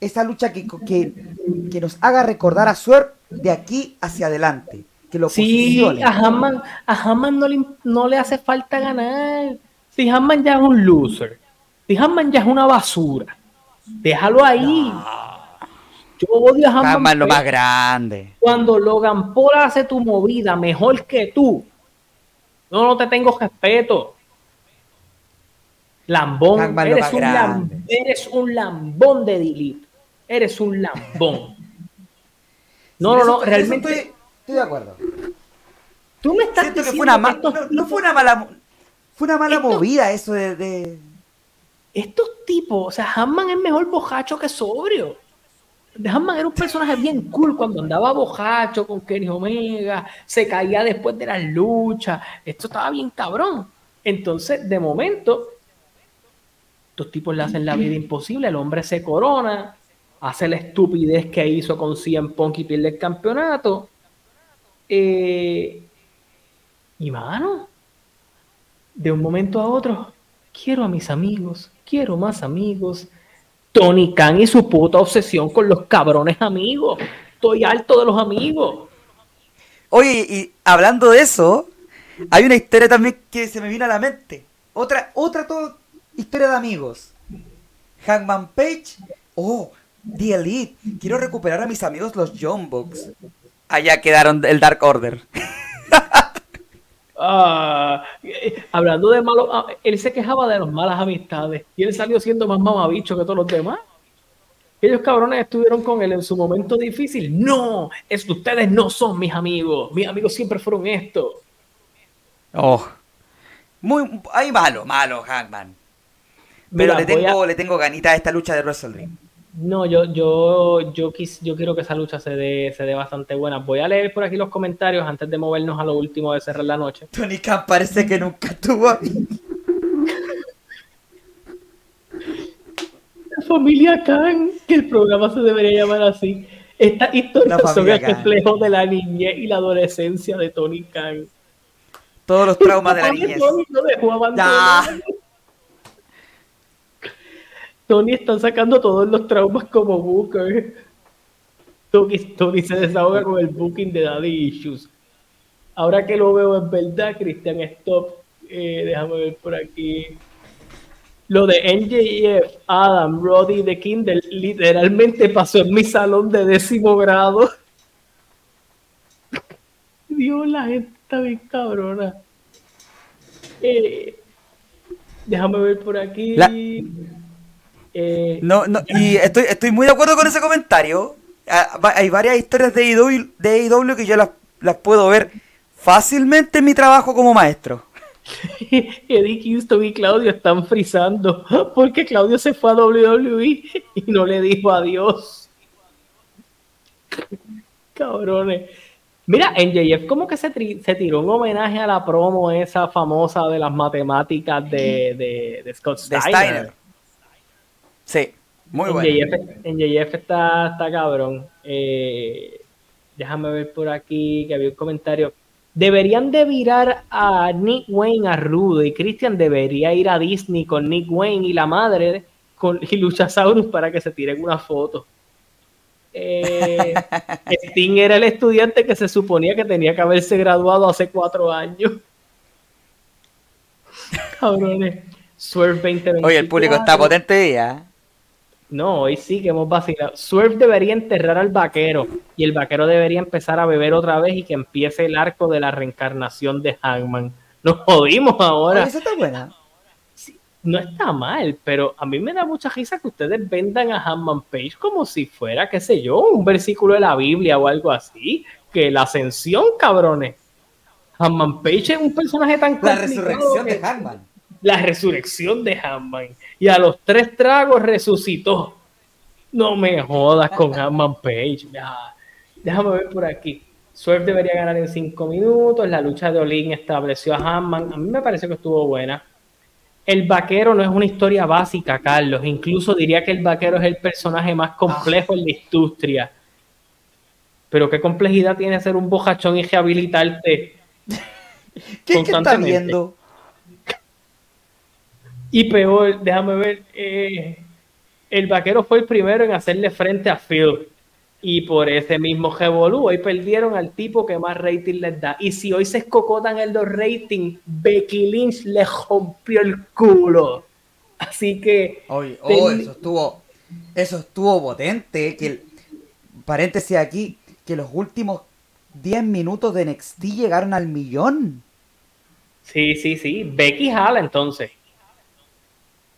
esa lucha que, que, nos haga recordar a Suer de aquí hacia adelante
sí, a Hammond, a no, le, no le hace falta ganar. Si Hammond ya es un loser, si ya es una basura, déjalo ahí. Yo odio a
Hammond. lo más grande.
Cuando Logan Paul hace tu movida mejor que tú, no, no te tengo respeto. Lambón, eres un, eres un lambón de delete. Eres un lambón. No, no, no, realmente.
Estoy de acuerdo.
Tú me estás diciendo
que fue una no, fue una mala fue una mala movida eso de,
estos tipos, o sea, Hanman es mejor bojacho que sobrio. Hanman era un personaje bien cool cuando andaba bojacho con Kenny Omega, se caía después de las luchas, esto estaba bien cabrón. Entonces, de momento, estos tipos le hacen la vida imposible, el hombre se corona, hace la estupidez que hizo con CM Punk y pierde el campeonato, eh, y mano, de un momento a otro, quiero a mis amigos, quiero más amigos. Tony Khan y su puta obsesión con los cabrones amigos. Estoy alto de los amigos.
Oye, y hablando de eso, hay una historia también que se me vino a la mente. Otra, otra historia de amigos. Hangman Page. Oh, The Elite. Quiero recuperar a mis amigos los John allá quedaron el Dark Order.
Ah, hablando de malos, ah, él se quejaba de las malas amistades y él salió siendo más mamabicho que todos los demás. Ellos cabrones estuvieron con él en su momento difícil. No, es ustedes no son mis amigos. Mis amigos siempre fueron esto.
Oh, muy, hay malo, malo, Hangman. Pero le tengo, le tengo ganita a esta lucha de Wrestle
no, yo, yo, yo, yo quiero que esa lucha se dé, se dé bastante buena. Voy a leer por aquí los comentarios antes de movernos a lo último de cerrar la noche.
Tony Khan parece que nunca tuvo La
familia Khan, que el programa se debería llamar así. Esta historia son el reflejo de la niñez y la adolescencia de Tony Khan.
Todos los traumas de la niñez.
Tony está sacando todos los traumas como Booker. Tony, se desahoga con el booking de Daddy Issues. Ahora que lo veo es verdad, Christian Stop. Eh, déjame ver por aquí. Lo de NJF, Adam, Roddy de Kindle, literalmente pasó en mi salón de décimo grado. Dios, la gente está bien cabrona. Eh, déjame ver por aquí.
Eh, no, no, y estoy, estoy muy de acuerdo con ese comentario. Ah, hay varias historias de IW, de que yo las, las puedo ver fácilmente en mi trabajo como maestro.
Eddie Kingston y Claudio están frizando porque Claudio se fue a WWE y no le dijo adiós. Cabrones. Mira, en JF como que se, se, tiró un homenaje a la promo esa famosa de las matemáticas de, de, Scott Steiner.
Sí, muy bueno.
en JF está, está cabrón. Eh, déjame ver por aquí que había un comentario. Deberían de virar a Nick Wayne a Rudo y Christian debería ir a Disney con Nick Wayne y la madre con, y Luchasaurus para que se tiren una foto. Eh, Sting era el estudiante que se suponía que tenía que haberse graduado hace cuatro años. Cabrones. Swerve 2020.
Oye, el público está potente ya.
No, hoy sí que hemos vacilado. Swerve debería enterrar al vaquero y el vaquero debería empezar a beber otra vez y que empiece el arco de la reencarnación de Hangman. Nos jodimos ahora.
Oye, está buena.
no está mal, pero a mí me da mucha risa que ustedes vendan a Hangman Page como si fuera, qué sé yo, un versículo de la Biblia o algo así. Que la ascensión, cabrones. Hangman Page es un personaje tan
La resurrección de Hangman
la resurrección de Hammond. Y a los tres tragos resucitó. No me jodas con Hammond Page. déjame ver por aquí. Swerve debería ganar en cinco minutos. La lucha de Olin estableció a Hammond. A mí me parece que estuvo buena. El vaquero no es una historia básica, Carlos. Incluso diría que el vaquero es el personaje más complejo en la industria. Pero qué complejidad tiene ser un bojachón y rehabilitarte.
¿Qué, ¿Qué está viendo?
Y peor, déjame ver, eh, el vaquero fue el primero en hacerle frente a Phil. Y por ese mismo revolú, hoy perdieron al tipo que más rating les da. Y si hoy se escocotan en los ratings, Becky Lynch le rompió el culo. Así que.
Oye, oh, eso estuvo. Eso estuvo potente. Que paréntesis aquí, que los últimos 10 minutos de NXT llegaron al millón.
Sí, sí, sí. Becky jala entonces.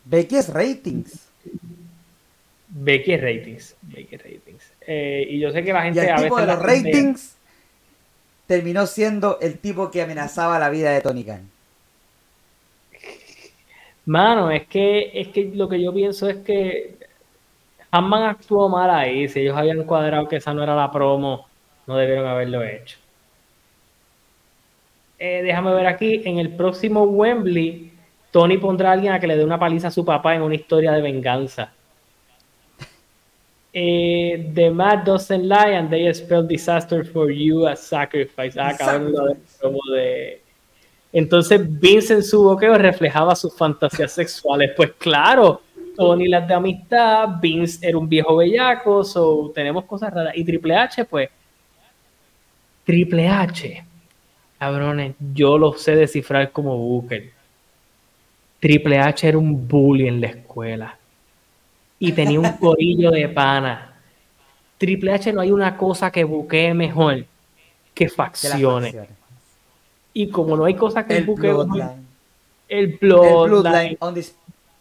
Becky ratings.
Becky es ratings. Becky ratings. Eh, y yo sé que la gente
y el tipo de los ratings terminó siendo el tipo que amenazaba la vida de Tony Khan.
Mano, es que, es que lo que yo pienso es que Hanman actuó mal ahí. Si ellos habían cuadrado que esa no era la promo, no debieron haberlo hecho. Eh, déjame ver aquí, en el próximo Wembley Tony pondrá a alguien a que le dé una paliza a su papá en una historia de venganza. Eh, the Mad doesn't lie and they spell disaster for you as sacrifice. Ah, de... Entonces Vince en su boqueo reflejaba sus fantasías sexuales. Pues claro, Tony las de amistad, Vince era un viejo bellaco, so tenemos cosas raras. Y Triple H, pues, Triple H, cabrones, yo lo sé descifrar como Booker. Triple H era un bully en la escuela y tenía un corillo de pana. Triple H no hay una cosa que buquee mejor que facciones. Y como no hay cosa que
el buquee
el Bloodline,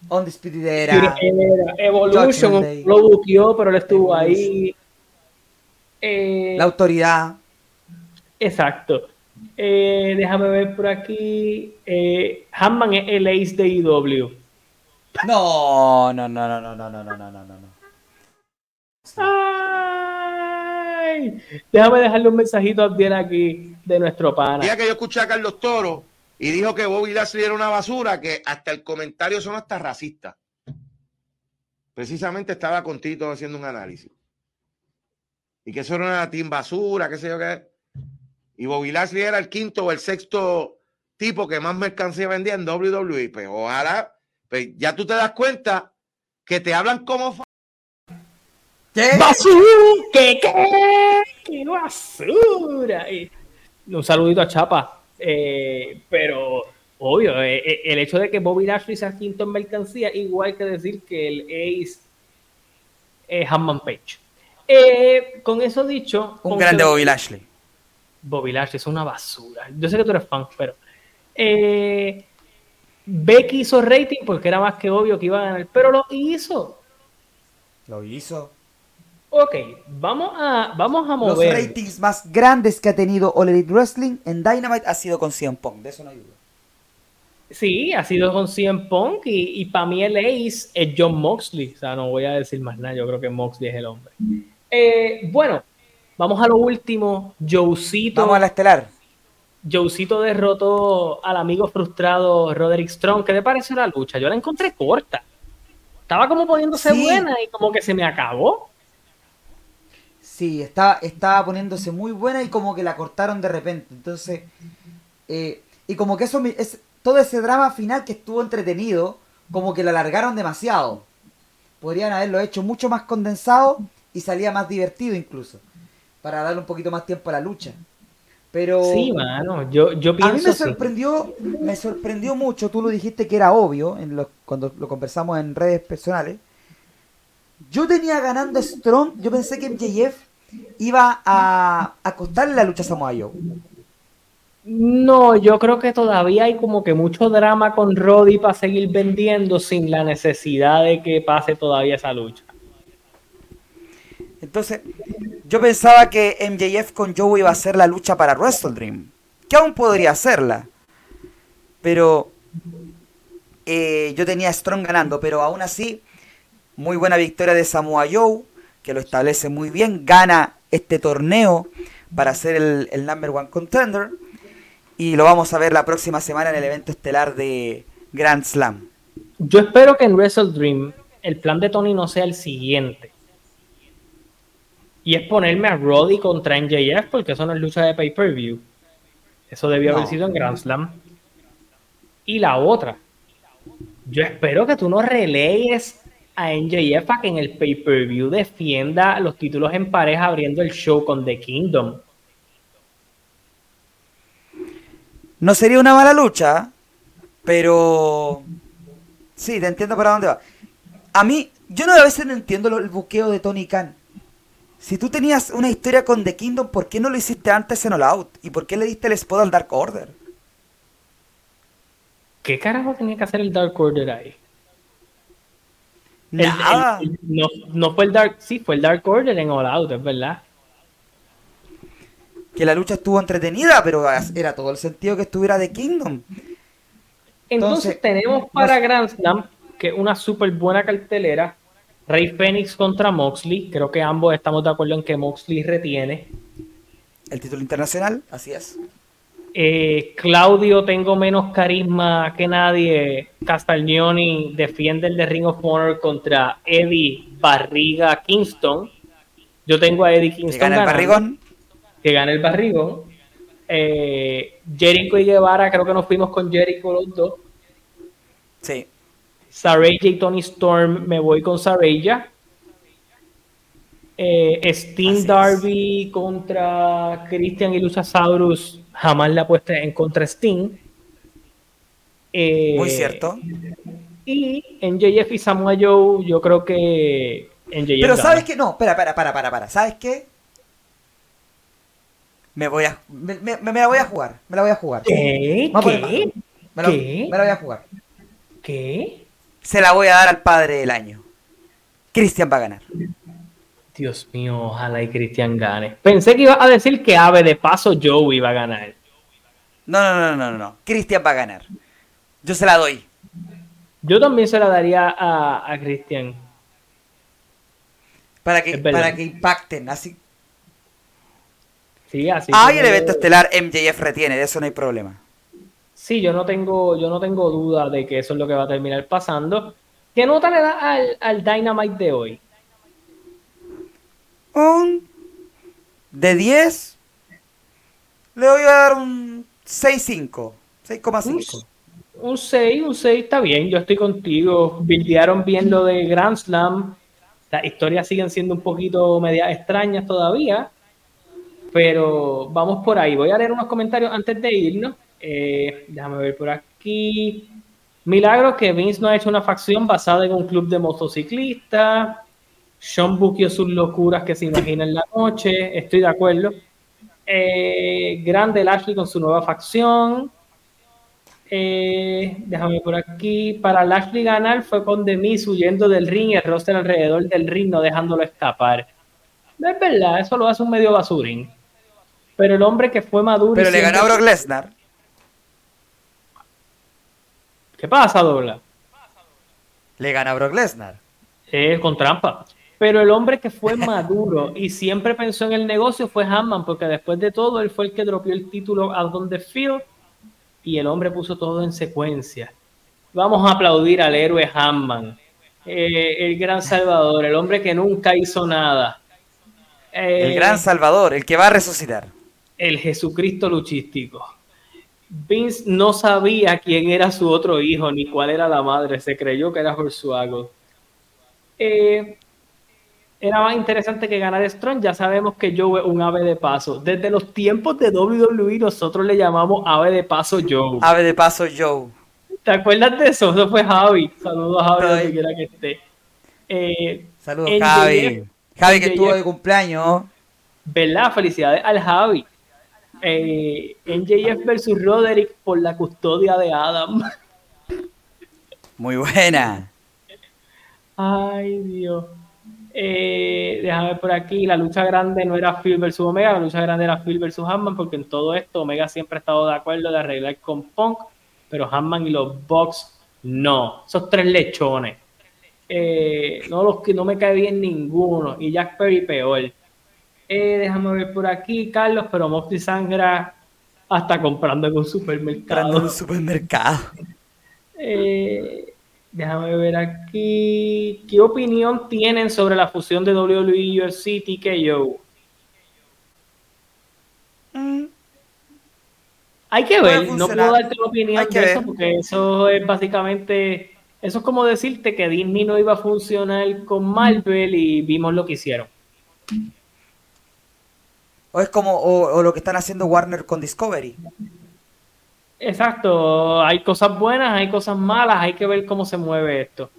Undisputed era,
Evolution lo buqueó, pero él estuvo ahí.
Eh, la autoridad.
Exacto. Eh, déjame ver por aquí. Eh, Hanman es el ace de IW.
No, no, no, no, no, no, no, no, no, no, no.
Ay, déjame dejarle un mensajito bien aquí de nuestro pana.
Día que yo escuché a Carlos Toro y dijo que Bobby Lashley era una basura, que hasta el comentario son hasta racistas. Precisamente estaba con Tito haciendo un análisis. Y que eso era una team basura, qué sé yo qué. Y Bobby Lashley era el quinto o el sexto tipo que más mercancía vendía en WWE. Pues ojalá, pues ya tú te das cuenta que te hablan como...
¿Qué? ¡Basura! ¿Qué, qué? qué basura! un saludito a Chapa. Eh, pero, obvio, eh, eh, el hecho de que Bobby Lashley sea quinto en mercancía, igual que decir que el Ace es Hammond Page. con eso dicho...
Un grande Bobby Lashley
Bobby Lashley es una basura. Yo sé que tú eres fan, pero. Eh, Becky hizo rating porque era más que obvio que iba a ganar, pero lo hizo.
Lo hizo.
Ok, vamos a, vamos a mover.
Los ratings más grandes que ha tenido All Elite Wrestling en Dynamite ha sido con CM Punk, de eso no hay duda.
Sí, ha sido con CM Punk y, para mí el ace es John Moxley. O sea, no voy a decir más nada, yo creo que Moxley es el hombre. Eh, bueno, vamos a lo último. Joecito.
Vamos a la estelar.
Joecito derrotó al amigo frustrado Roderick Strong. ¿Qué te pareció la lucha? Yo la encontré corta. Estaba como poniéndose buena y como que se me acabó.
Sí, estaba, estaba poniéndose muy buena y como que la cortaron de repente. Entonces, eh, y como que eso es, todo ese drama final que estuvo entretenido, como que lo alargaron demasiado. Podrían haberlo hecho mucho más condensado y salía más divertido incluso, para darle un poquito más tiempo a la lucha. Pero
sí, mano, yo, yo pienso
a mí me sorprendió, me sorprendió mucho. Tú lo dijiste que era obvio en cuando lo conversamos en redes personales. Yo tenía ganando Strong. Yo pensé que MJF iba a, a costarle la lucha a Samoa Joe.
No, yo creo que todavía hay como que mucho drama con Roddy para seguir vendiendo sin la necesidad de que pase todavía esa lucha.
Entonces, yo pensaba que MJF con Joe iba a ser la lucha para Wrestle Dream, que aún podría hacerla. Pero eh, yo tenía Strong ganando, pero aún así, muy buena victoria de Samoa Joe, que lo establece muy bien, gana este torneo para ser el, el number one contender. Y lo vamos a ver la próxima semana en el evento estelar de Grand Slam.
Yo espero que en Wrestle Dream el plan de Tony no sea el siguiente. Y es ponerme a Roddy contra NJF porque eso no es lucha de pay-per-view. Eso debió haber sido en Grand Slam. Y la otra. Yo espero que tú no relees a NJF para que en el pay-per-view defienda los títulos en pareja abriendo el show con The Kingdom.
No sería una mala lucha, pero... Sí, te entiendo para dónde va. A mí, yo no a veces no entiendo el buqueo de Tony Khan. Si tú tenías una historia con The Kingdom, ¿por qué no lo hiciste antes en All Out? ¿Y por qué le diste el spot al Dark Order?
¿Qué carajo tenía que hacer el Dark Order ahí?
Nada.
no, no, fue el Dark, sí, fue el Dark Order en All Out, es verdad
que la lucha estuvo entretenida, pero era todo el sentido que estuviera de Kingdom.
Entonces, tenemos para Grand Slam, que una súper buena cartelera, Rey Fénix contra Moxley. Creo que ambos estamos de acuerdo en que Moxley retiene.
El título internacional, así es.
Eh, Claudio, tengo menos carisma que nadie. Castagnoni defiende el de Ring of Honor contra Eddie Barriga Kingston. Yo tengo a Eddie Kingston.
el barrigón?
que gane el barrigón. Eh, Jericho y Guevara, creo que nos fuimos con Jericho los dos.
Sí.
Saraya y Tony Storm, me voy con Saraya. Eh, Steen Darby contra Christian y Luchasaurus, jamás la apuesta en contra Steen.
Eh, Muy cierto.
Y en JF y Samoa Joe, yo creo que en
Pero ¿sabes qué? No, espera, para, para, para, para. ¿Sabes qué? Me voy a. Me, la voy a jugar. Me la voy a jugar.
¿Qué? ¿Qué?
Me, la voy a jugar.
¿Qué?
Se la voy a dar al padre del año. Cristian va a ganar.
Dios mío, ojalá y Cristian gane. Pensé que iba a decir que Ave de paso Joe iba a ganar.
No, no, no, no, no. Cristian va a ganar. Yo se la doy.
Yo también se la daría a, a Cristian.
Para que, para que impacten. Así,
Sí, así.
Ah, y el evento estelar MJF retiene, de eso no hay problema.
Sí, yo no tengo, yo no tengo duda de que eso es lo que va a terminar pasando. ¿Qué nota le da al, al Dynamite de hoy?
Un de 10 le voy a dar un 6.5, 6,5.
Un 6, un 6 está bien, yo estoy contigo. Bildearon bien lo de Grand Slam. Las historias siguen siendo un poquito media extrañas todavía. Pero vamos por ahí. Voy a leer unos comentarios antes de irnos. Eh, déjame ver por aquí. Milagro que Vince no ha hecho una facción basada en un club de motociclistas. Sean buqueó sus locuras que se imagina en la noche. Estoy de acuerdo. Eh, grande Lashley con su nueva facción. Eh, déjame por aquí. Para Lashley ganar fue con Demis huyendo del ring y el roster alrededor del ring no dejándolo escapar. No es verdad, eso lo hace un medio basurín. Pero el hombre que fue maduro.
Pero le ganó a Brock Lesnar.
¿Qué pasa, Dobla?
Le gana Brock Lesnar.
Eh, con trampa. Pero el hombre que fue maduro y siempre pensó en el negocio fue Hanman, porque después de todo él fue el que dropió el título a donde Field y el hombre puso todo en secuencia. Vamos a aplaudir al héroe Hanman, eh, el gran salvador, el hombre que nunca hizo nada.
el gran salvador, el que va a resucitar.
El Jesucristo luchístico. Vince no sabía quién era su otro hijo ni cuál era la madre, se creyó que era Horsuago. Eh, era más interesante que ganar Strong. Ya sabemos que Joe es un ave de paso. Desde los tiempos de WWE nosotros le llamamos ave de paso Joe.
Ave de paso Joe.
¿Te acuerdas de eso? Eso fue Javi. Saludos a Javi, donde quiera que esté.
Eh, Saludos, Javi. Javi que estuvo de cumpleaños.
¿Verdad? Felicidades al Javi. Eh, NJF versus Roderick por la custodia de Adam.
Muy buena.
Ay, Dios. Eh, déjame ver por aquí, la lucha grande no era Phil versus Omega, la lucha grande era Phil versus Hanman, porque en todo esto Omega siempre ha estado de acuerdo de arreglar con Punk, pero Hanman y los Bucks no. Esos tres lechones. Eh, no, los que no me cae bien ninguno. Y Jack Perry peor. Eh, déjame ver por aquí, Carlos, pero Moxley sangra hasta comprando en un supermercado. Comprando
en un supermercado.
Eh, déjame ver aquí. ¿Qué opinión tienen sobre la fusión de WWE y UFC TKO? Mm. Hay que ver, no puedo darte una opinión de eso porque eso es básicamente, eso es como decirte que Disney no iba a funcionar con Marvel y vimos lo que hicieron.
O es como o, lo que están haciendo Warner con Discovery.
Exacto, hay cosas buenas, hay cosas malas, hay que ver cómo se mueve esto.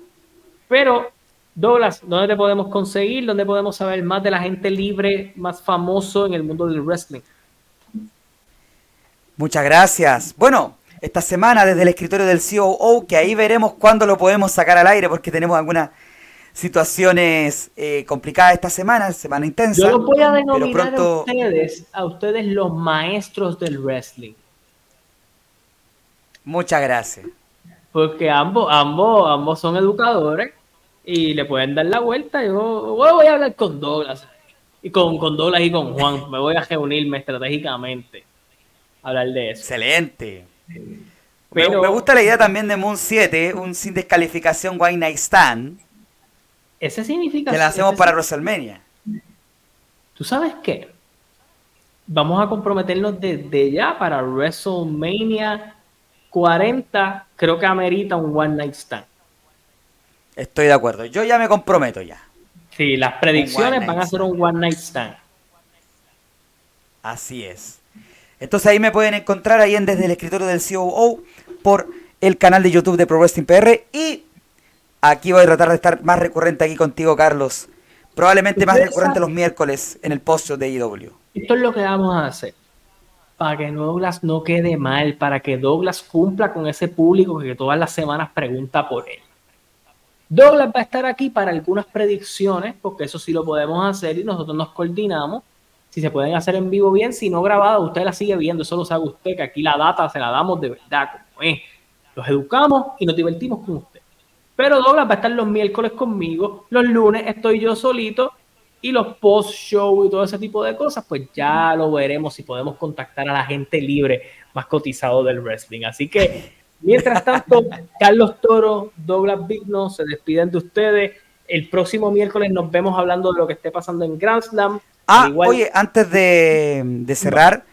Pero, Douglas, ¿dónde te podemos conseguir? ¿Dónde podemos saber más de la gente libre más famoso en el mundo del wrestling?
Muchas gracias. Bueno, esta semana desde el escritorio del COO, que ahí veremos cuándo lo podemos sacar al aire, porque tenemos alguna situaciones eh, complicadas esta semana, semana intensa.
Yo los voy a denominar a ustedes, a ustedes los maestros del wrestling.
Muchas gracias.
Porque ambos, ambos, ambos son educadores y le pueden dar la vuelta. Yo, voy a hablar con Douglas y con, con Douglas y con Juan. Me voy a reunirme estratégicamente a hablar de eso.
Excelente. Pero, me, gusta la idea también de Moon 7, un sin descalificación White Night Stand
ese significa...
Que la hacemos para WrestleMania.
¿Tú sabes qué? Vamos a comprometernos desde ya para WrestleMania 40. Creo que amerita un One Night Stand.
Estoy de acuerdo. Yo ya me comprometo ya.
Sí, las predicciones van a ser un One Night Stand.
Así es. Entonces ahí me pueden encontrar ahí en desde el escritorio del COO por el canal de YouTube de Pro Wrestling PR y Aquí voy a tratar de estar más recurrente aquí contigo, Carlos. Probablemente más recurrente los miércoles en el post de IW.
Esto es lo que vamos a hacer. Para que Douglas no quede mal, para que Douglas cumpla con ese público que todas las semanas pregunta por él. Douglas va a estar aquí para algunas predicciones, porque eso sí lo podemos hacer y nosotros nos coordinamos. Si se pueden hacer en vivo bien, si no grabado, usted la sigue viendo, eso lo sabe usted, que aquí la data se la damos de verdad, como es. Los educamos y nos divertimos con usted. Pero Douglas va a estar los miércoles conmigo, los lunes estoy yo solito y los post-show y todo ese tipo de cosas, pues ya lo veremos si podemos contactar a la gente libre más cotizado del wrestling. Así que, mientras tanto, Carlos Toro, Douglas Vigno se despiden de ustedes. El próximo miércoles nos vemos hablando de lo que esté pasando en Grand Slam.
Ah, oye, antes de, de cerrar,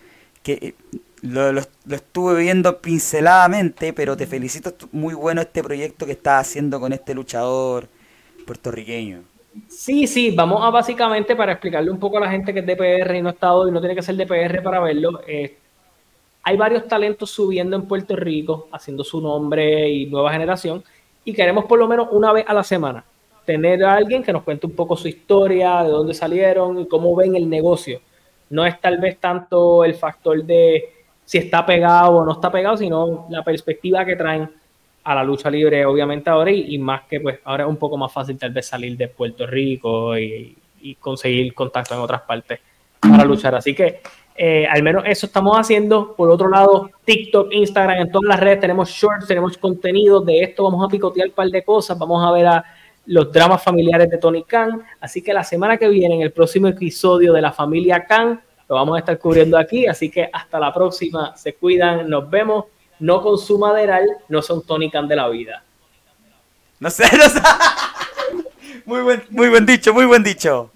que lo, estuve viendo pinceladamente, pero te felicito, muy bueno este proyecto que estás haciendo con este luchador puertorriqueño.
Sí, sí, vamos a básicamente para explicarle un poco a la gente que es DPR y no ha estado y no tiene que ser DPR para verlo. Eh, hay varios talentos subiendo en Puerto Rico, haciendo su nombre y nueva generación, y queremos por lo menos una vez a la semana tener a alguien que nos cuente un poco su historia, de dónde salieron y cómo ven el negocio. No es tal vez tanto el factor de si está pegado o no está pegado, sino la perspectiva que traen a la lucha libre, obviamente ahora, y, más que pues ahora es un poco más fácil tal vez salir de Puerto Rico y, conseguir contacto en otras partes para luchar. Así que eh, al menos eso estamos haciendo. Por otro lado, TikTok, Instagram, en todas las redes tenemos shorts, tenemos contenido de esto, vamos a picotear un par de cosas, vamos a ver a los dramas familiares de Tony Khan. Así que la semana que viene, en el próximo episodio de la familia Khan, lo vamos a estar cubriendo aquí. Así que hasta la próxima, se cuidan, nos vemos. No consuma Deral, no son Tony Khan de la vida.
No sé, no sé. Muy buen, muy buen dicho, muy buen dicho.